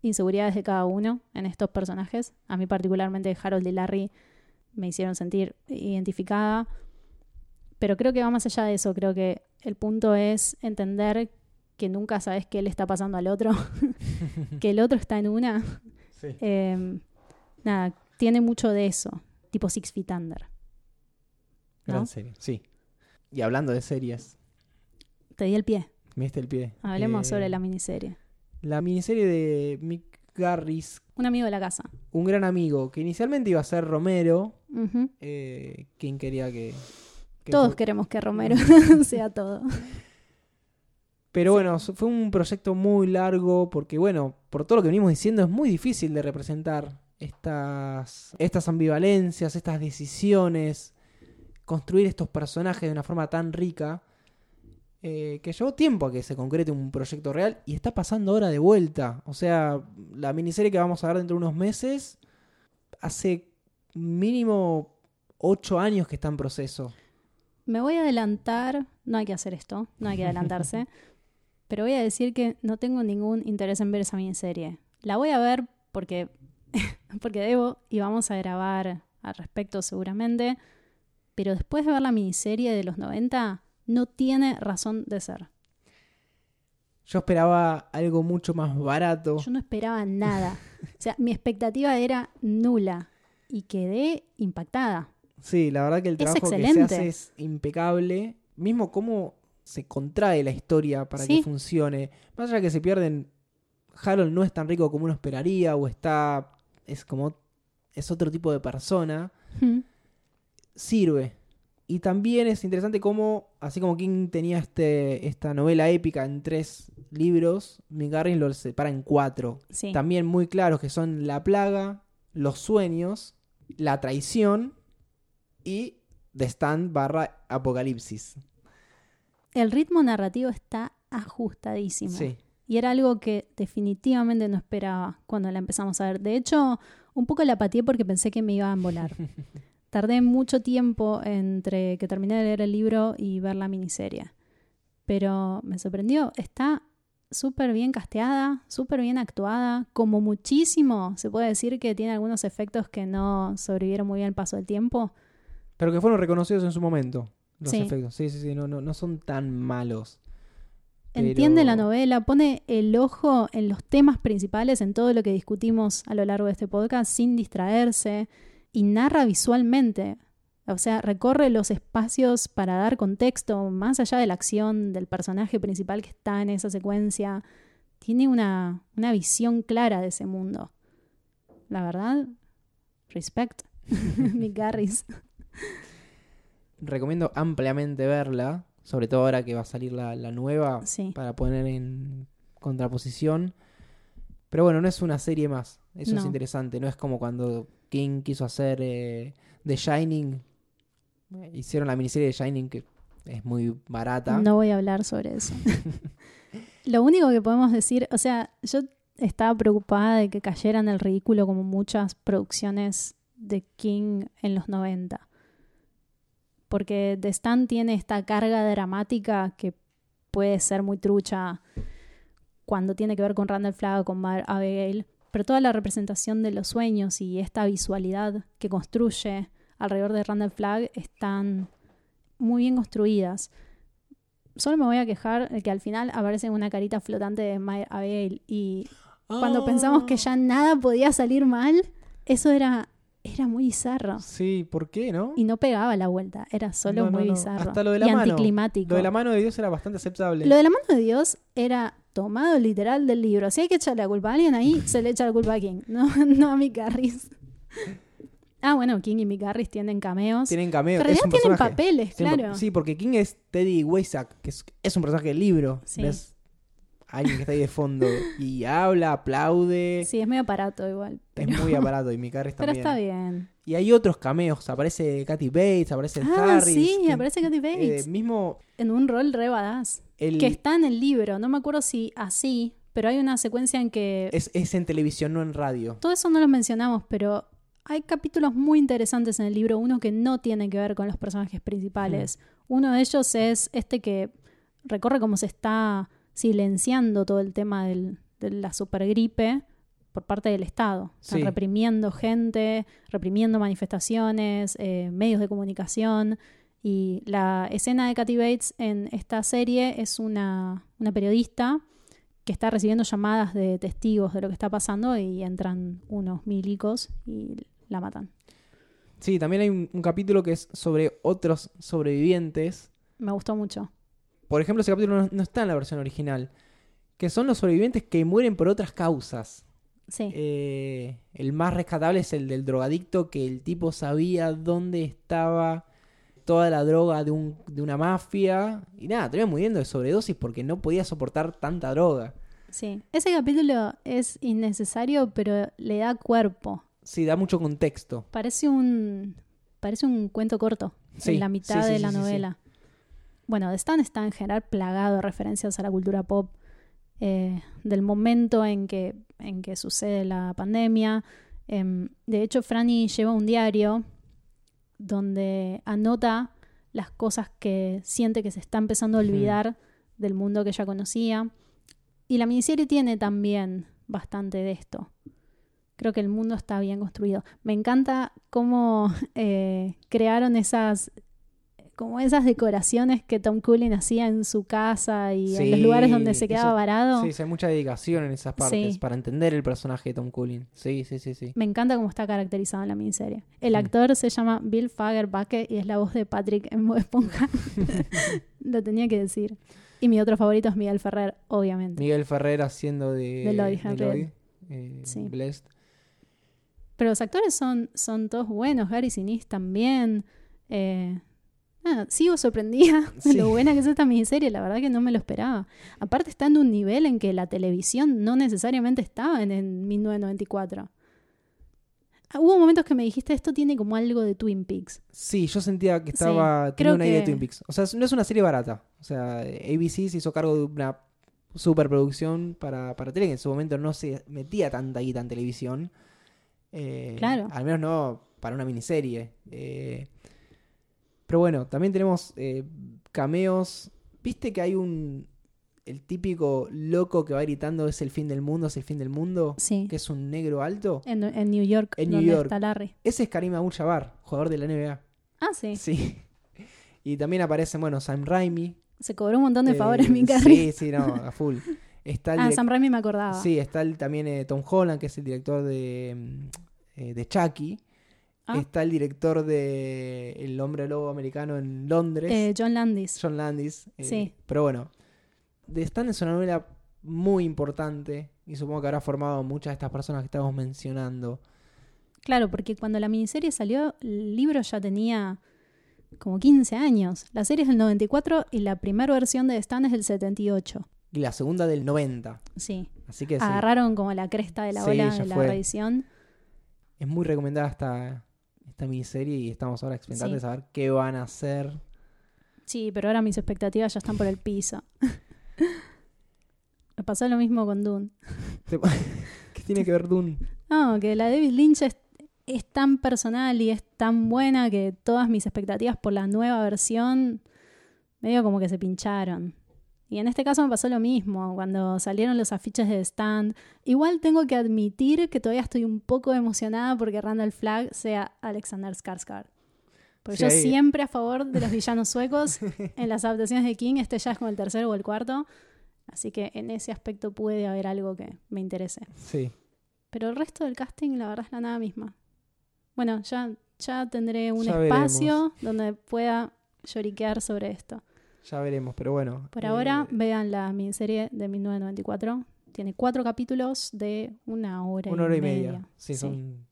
inseguridades de cada uno en estos personajes. A mí particularmente Harold y Larry me hicieron sentir identificada. Pero creo que va más allá de eso. Creo que el punto es entender que nunca sabes qué le está pasando al otro. que el otro está en una. Sí. Eh, nada, tiene mucho de eso. Tipo Six Feet Under. Gran serie, sí. Y hablando de series, Te di el pie. me diste el pie. Hablemos Eh, sobre la miniserie. La miniserie de Mick Garris, Un amigo de la casa. un gran amigo, que inicialmente iba a ser Romero, eh, quien quería que... que Todos queremos que Romero sea todo. Pero bueno, fue un proyecto muy largo porque, bueno, por todo lo que venimos diciendo, es muy difícil de representar estas, estas ambivalencias, estas decisiones, construir estos personajes de una forma tan rica, eh, que llevó tiempo a que se concrete un proyecto real y está pasando ahora de vuelta. O sea, la miniserie que vamos a ver dentro de unos meses, hace mínimo ocho años que está en proceso. Me voy a adelantar. No hay que hacer esto. No hay que adelantarse. pero voy a decir que no tengo ningún interés en ver esa miniserie. La voy a ver porque, porque debo y vamos a grabar al respecto seguramente. Pero después de ver la miniserie de los 90, no tiene razón de ser. Yo esperaba algo mucho más barato. Yo no esperaba nada. O sea, mi expectativa era nula y quedé impactada. Sí, la verdad que el trabajo que se hace es impecable. Mismo cómo se contrae la historia para Sí. que funcione. Más allá que se pierden, Harold no es tan rico como uno esperaría o está... es como... es otro tipo de persona. Mm. Sirve. Y también es interesante cómo, así como King tenía este, esta novela épica en tres libros, Mick Garris lo separa en cuatro. Sí. También muy claros que son la plaga, los sueños, la traición y The Stand barra Apocalipsis. El ritmo narrativo está ajustadísimo. Sí. Y era algo que definitivamente no esperaba cuando la empezamos a ver. De hecho, un poco la pateé porque pensé que me iba a embolar. Tardé mucho tiempo entre que terminé de leer el libro y ver la miniserie. Pero me sorprendió. Está súper bien casteada, súper bien actuada. Como muchísimo, se puede decir que tiene algunos efectos que no sobrevivieron muy bien al paso del tiempo. Pero que fueron reconocidos en su momento. Los Sí. efectos. Sí, sí, sí. No, no, no son tan malos. Entiende la novela, pone el ojo en los temas principales, en todo lo que discutimos a lo largo de este podcast, sin distraerse, y narra visualmente. O sea, recorre los espacios para dar contexto, más allá de la acción del personaje principal que está en esa secuencia. Tiene una, una visión clara de ese mundo. La verdad, respect. Mick Garris. Recomiendo ampliamente verla. Sobre todo ahora que va a salir la, la nueva. Sí. Para poner en contraposición. Pero bueno, no es una serie más. Eso es interesante. No es como cuando King quiso hacer eh, The Shining. Hicieron la miniserie de Shining que es muy barata. No voy a hablar sobre eso. Lo único que podemos decir, o sea, yo estaba preocupada de que cayera en el ridículo como muchas producciones de King en los 90. Porque The Stand tiene esta carga dramática que puede ser muy trucha cuando tiene que ver con Randall Flagg, con Mar Abigail, pero toda la representación de los sueños y esta visualidad que construye alrededor de Randall Flagg están muy bien construidas. Solo me voy a quejar de que al final aparece una carita flotante de Maya Abigail y cuando Ah. pensamos que ya nada podía salir mal, Eso era, era muy bizarro. Sí, ¿por qué, no? Y no pegaba la vuelta, era solo No, muy no. bizarro. Hasta lo de la y mano. anticlimático. Lo de la mano de Dios era bastante aceptable. Lo de la mano de Dios era tomado literal del libro. Si hay que echarle la culpa a alguien ahí, se le echa la culpa a King, no, no a Mick Garris. Ah, bueno, King y Mick Garris tienen cameos. Tienen cameo. en es realidad un tienen personaje. papeles, claro. Sí, porque King es Teddy Weisack, que es, es un personaje del libro. Sí. ¿Ves? Alguien que está ahí de fondo y habla, aplaude. Sí, es medio aparato igual. Pero, Es muy aparato y mi Harris pero también. está bien. Y hay otros cameos. Aparece Katy Bates, aparece Ah, Harris. sí, que- aparece Katy Bates. eh, mismo en un rol re badass. el, Que está en el libro. No me acuerdo si así, pero hay una secuencia en que es, es en televisión, no en radio. Todo eso no lo mencionamos, pero hay capítulos muy interesantes en el libro, uno que no tiene que ver con los personajes principales. Uno de ellos es este que recorre cómo se está silenciando todo el tema del- de la supergripe por parte del Estado. Están Sí. reprimiendo gente, reprimiendo manifestaciones, eh, medios de comunicación. Y la escena de Kathy Bates en esta serie es una, una periodista que está recibiendo llamadas de testigos de lo que está pasando y entran unos milicos y la matan. Sí, también hay un, un capítulo que es sobre otros sobrevivientes. Me gustó mucho. Por ejemplo, ese capítulo no, no está en la versión original. Que son los sobrevivientes que mueren por otras causas. Sí, Eh, el más rescatable es el del drogadicto, que el tipo sabía dónde estaba toda la droga de, un, de una mafia. Y nada, terminó muriendo de sobredosis porque no podía soportar tanta droga. sí. Ese capítulo es innecesario, pero le da cuerpo. Sí, da mucho contexto. Parece un, parece un cuento corto Sí, en la mitad sí, sí, de la novela. Bueno, Stan está en general plagado de referencias a la cultura pop eh, del momento en que, en que sucede la pandemia. Em, de hecho, Franny lleva un diario donde anota las cosas que siente que se está empezando a olvidar del mundo que ella conocía. Y la miniserie tiene también bastante de esto. Creo que el mundo está bien construido. Me encanta cómo eh, crearon esas como esas decoraciones que Tom Cullen hacía en su casa y en los lugares donde se eso- quedaba varado. Sí, sí, hay mucha dedicación en esas partes Sí. para entender el personaje de Tom Cullen. Sí, sí, sí, sí. Me encanta cómo está caracterizado en la miniserie. El actor se llama Bill Fagerbacke y es la voz de Patrick en Bob Esponja. Lo tenía que decir. Y mi otro favorito es Miguel Ferrer, obviamente. Miguel Ferrer haciendo de, De Lloyd de Henry. Lloyd, eh, Sí. Blessed. Pero los actores son, son todos buenos. Gary Sinise también. Eh, nada, sigo sorprendida de Sí. lo buena que es esta miniserie. La verdad que no me lo esperaba. Aparte está en un nivel en que la televisión no necesariamente estaba en, en 1994. Ah, Hubo momentos que me dijiste esto tiene como algo de Twin Peaks. Sí, yo sentía que Sí, estaba. tenía creo una idea de Twin Peaks. O sea, no es una serie barata. O sea, ABC se hizo cargo de una superproducción para, para tele que en su momento no se metía tanta guita en televisión. Eh, Claro. Al menos no para una miniserie. Eh, pero bueno, también tenemos eh, cameos. ¿Viste que hay un. El típico loco que va gritando es el fin del mundo, es el fin del mundo? Sí. Que es un negro alto. En, en New York, En New York. está Larry. Ese es Karim Abdul-Jabbar, jugador de la NBA. Ah, sí. Sí. Y también aparecen, bueno, Sam Raimi. Se cobró un montón de eh, favores, mi Carrie. Sí, sí, no, a full. Está el Ah, Sam Raimi me acordaba. Sí, está el- también eh, Tom Holland, que es el director de, mm, eh, de Chucky. Ah. Está el director de El Hombre Lobo Americano en Londres, Eh, John Landis. John Landis. eh, Sí. Pero bueno, The Stand es una novela muy importante y supongo que habrá formado muchas de estas personas que estamos mencionando. Claro, porque cuando la miniserie salió, el libro ya tenía como 15 años. La serie es del 94 y la primera versión de Stan es del 78. Y la segunda del 90. Sí. Así que sí, Agarraron como la cresta de la Sí, ola de la fue. reedición. es muy recomendada esta, esta miniserie y estamos ahora expectantes de saber qué van a hacer. Sí, pero ahora mis expectativas ya están por el piso. Me pasó lo mismo con Dune. ¿Qué tiene que ver Dune? No, que la David Lynch es, es tan personal y es tan buena que todas mis expectativas por la nueva versión medio como que se pincharon. Y en este caso me pasó lo mismo, cuando salieron los afiches de Stand. Igual tengo que admitir que todavía estoy un poco emocionada porque Randall Flagg sea Alexander Skarsgård. Porque Sí, yo siempre a favor de los villanos suecos en las adaptaciones de King, este ya es como el tercero o el cuarto. Así que en ese aspecto puede haber algo que me interese. Sí. Pero el resto del casting, la verdad, es la nada misma. Bueno, ya, ya tendré un Ya espacio donde pueda lloriquear sobre esto. Ya veremos, pero bueno. Por eh, ahora, vean la miniserie de 1994. Tiene cuatro capítulos de una hora, Una hora y media. Sí, Sí. son.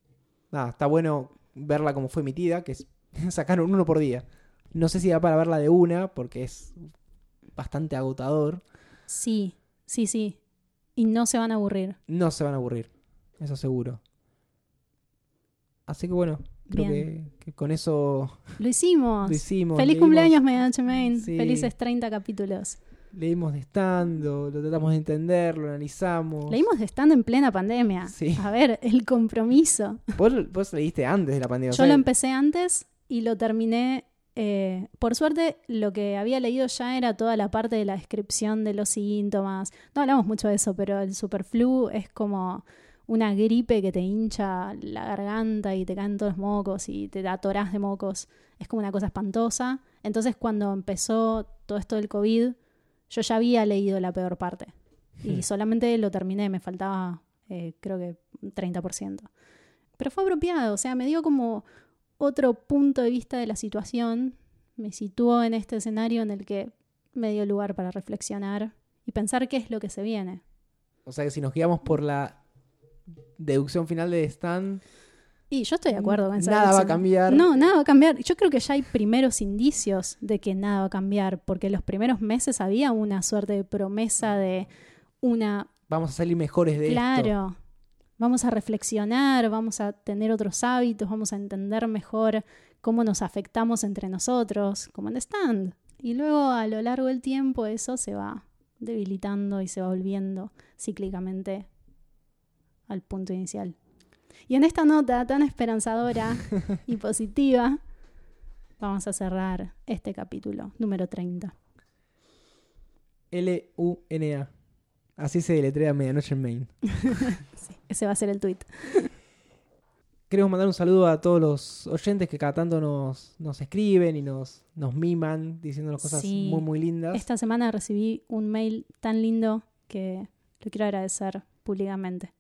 Nada, está bueno verla como fue emitida, que es sacaron uno por día. No sé si da para verla de una, porque es bastante agotador. Sí, sí, sí. Y no se van a aburrir. No se van a aburrir, eso seguro. Así que bueno, creo que, con eso Lo hicimos. lo hicimos. Feliz leímos- cumpleaños, Medianoche Main. Sí. Felices 30 capítulos. Leímos de estando, lo tratamos de entender, lo analizamos. Leímos de estando en plena pandemia. Sí. A ver, el compromiso. Vos, vos leíste antes de la pandemia. o Yo sea, lo empecé antes y lo terminé. eh, por suerte, lo que había leído ya era toda la parte de la descripción de los síntomas. No hablamos mucho de eso, pero el superflu es como una gripe que te hincha la garganta y te caen todos los mocos y te atorás de mocos. Es como una cosa espantosa. Entonces, cuando empezó todo esto del COVID, yo ya había leído la peor parte. Y Hmm. solamente lo terminé, me faltaba, eh, creo que, un 30%. Pero fue apropiado, o sea, me dio como otro punto de vista de la situación, me situó en este escenario en el que me dio lugar para reflexionar y pensar qué es lo que se viene. O sea que si nos guiamos por la deducción final de Stan, Y yo estoy de acuerdo con esa nada va a cambiar. No, nada va a cambiar. Yo creo que ya hay primeros indicios de que nada va a cambiar, porque en los primeros meses había una suerte de promesa de una Vamos a salir mejores de esto. Claro. Vamos a reflexionar, vamos a tener otros hábitos, vamos a entender mejor cómo nos afectamos entre nosotros, como en stand. Y luego a lo largo del tiempo eso se va debilitando y se va volviendo cíclicamente al punto inicial. Y en esta nota tan esperanzadora y positiva, vamos a cerrar este capítulo, número 30. L-U-N-A. Así se deletrea Medianoche en Maine. Ese va a ser el tweet. Queremos mandar un saludo a todos los oyentes que cada tanto nos, nos escriben y nos, nos miman diciéndonos cosas Sí. muy, muy lindas. Esta semana recibí un mail tan lindo que lo quiero agradecer públicamente.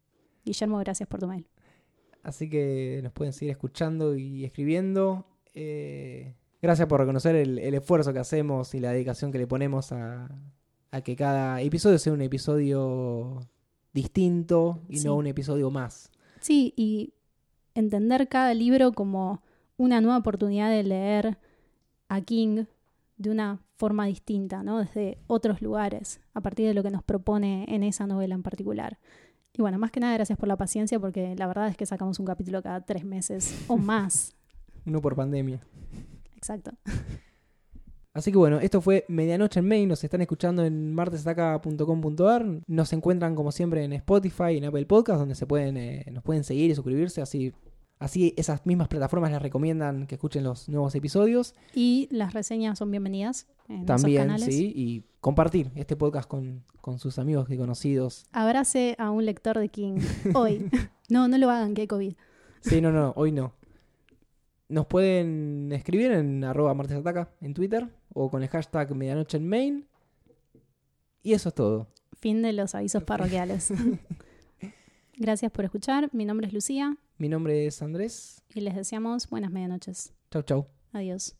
Guillermo, gracias por tu mail. Así que nos pueden seguir escuchando y escribiendo. Eh, gracias por reconocer el, el esfuerzo que hacemos y la dedicación que le ponemos a, a que cada episodio sea un episodio distinto y Sí. no un episodio más. Sí, y entender cada libro como una nueva oportunidad de leer a King de una forma distinta, ¿no? Desde otros lugares, a partir de lo que nos propone en esa novela en particular. Y bueno, más que nada, gracias por la paciencia, porque la verdad es que sacamos un capítulo cada tres meses o más. No por pandemia. Exacto. Así que bueno, esto fue Medianoche en Maine. Nos están escuchando en martesataca.com.ar. Nos encuentran como siempre en Spotify, en Apple Podcast, donde se pueden, eh, nos pueden seguir y suscribirse. Así, así esas mismas plataformas les recomiendan que escuchen los nuevos episodios. Y las reseñas son bienvenidas en esos También, canales. sí, y compartir este podcast con, con sus amigos y conocidos. Abrace a un lector de King hoy. no, no lo hagan, que hay COVID. Sí, no, no, hoy no. Nos pueden escribir en arroba martesataca en Twitter o con el hashtag medianoche en Maine. Y eso es todo. Fin de los avisos parroquiales. Gracias por escuchar. Mi nombre es Lucía Mi nombre es Andrés. y les deseamos buenas medianoches. Chau, chau. Adiós.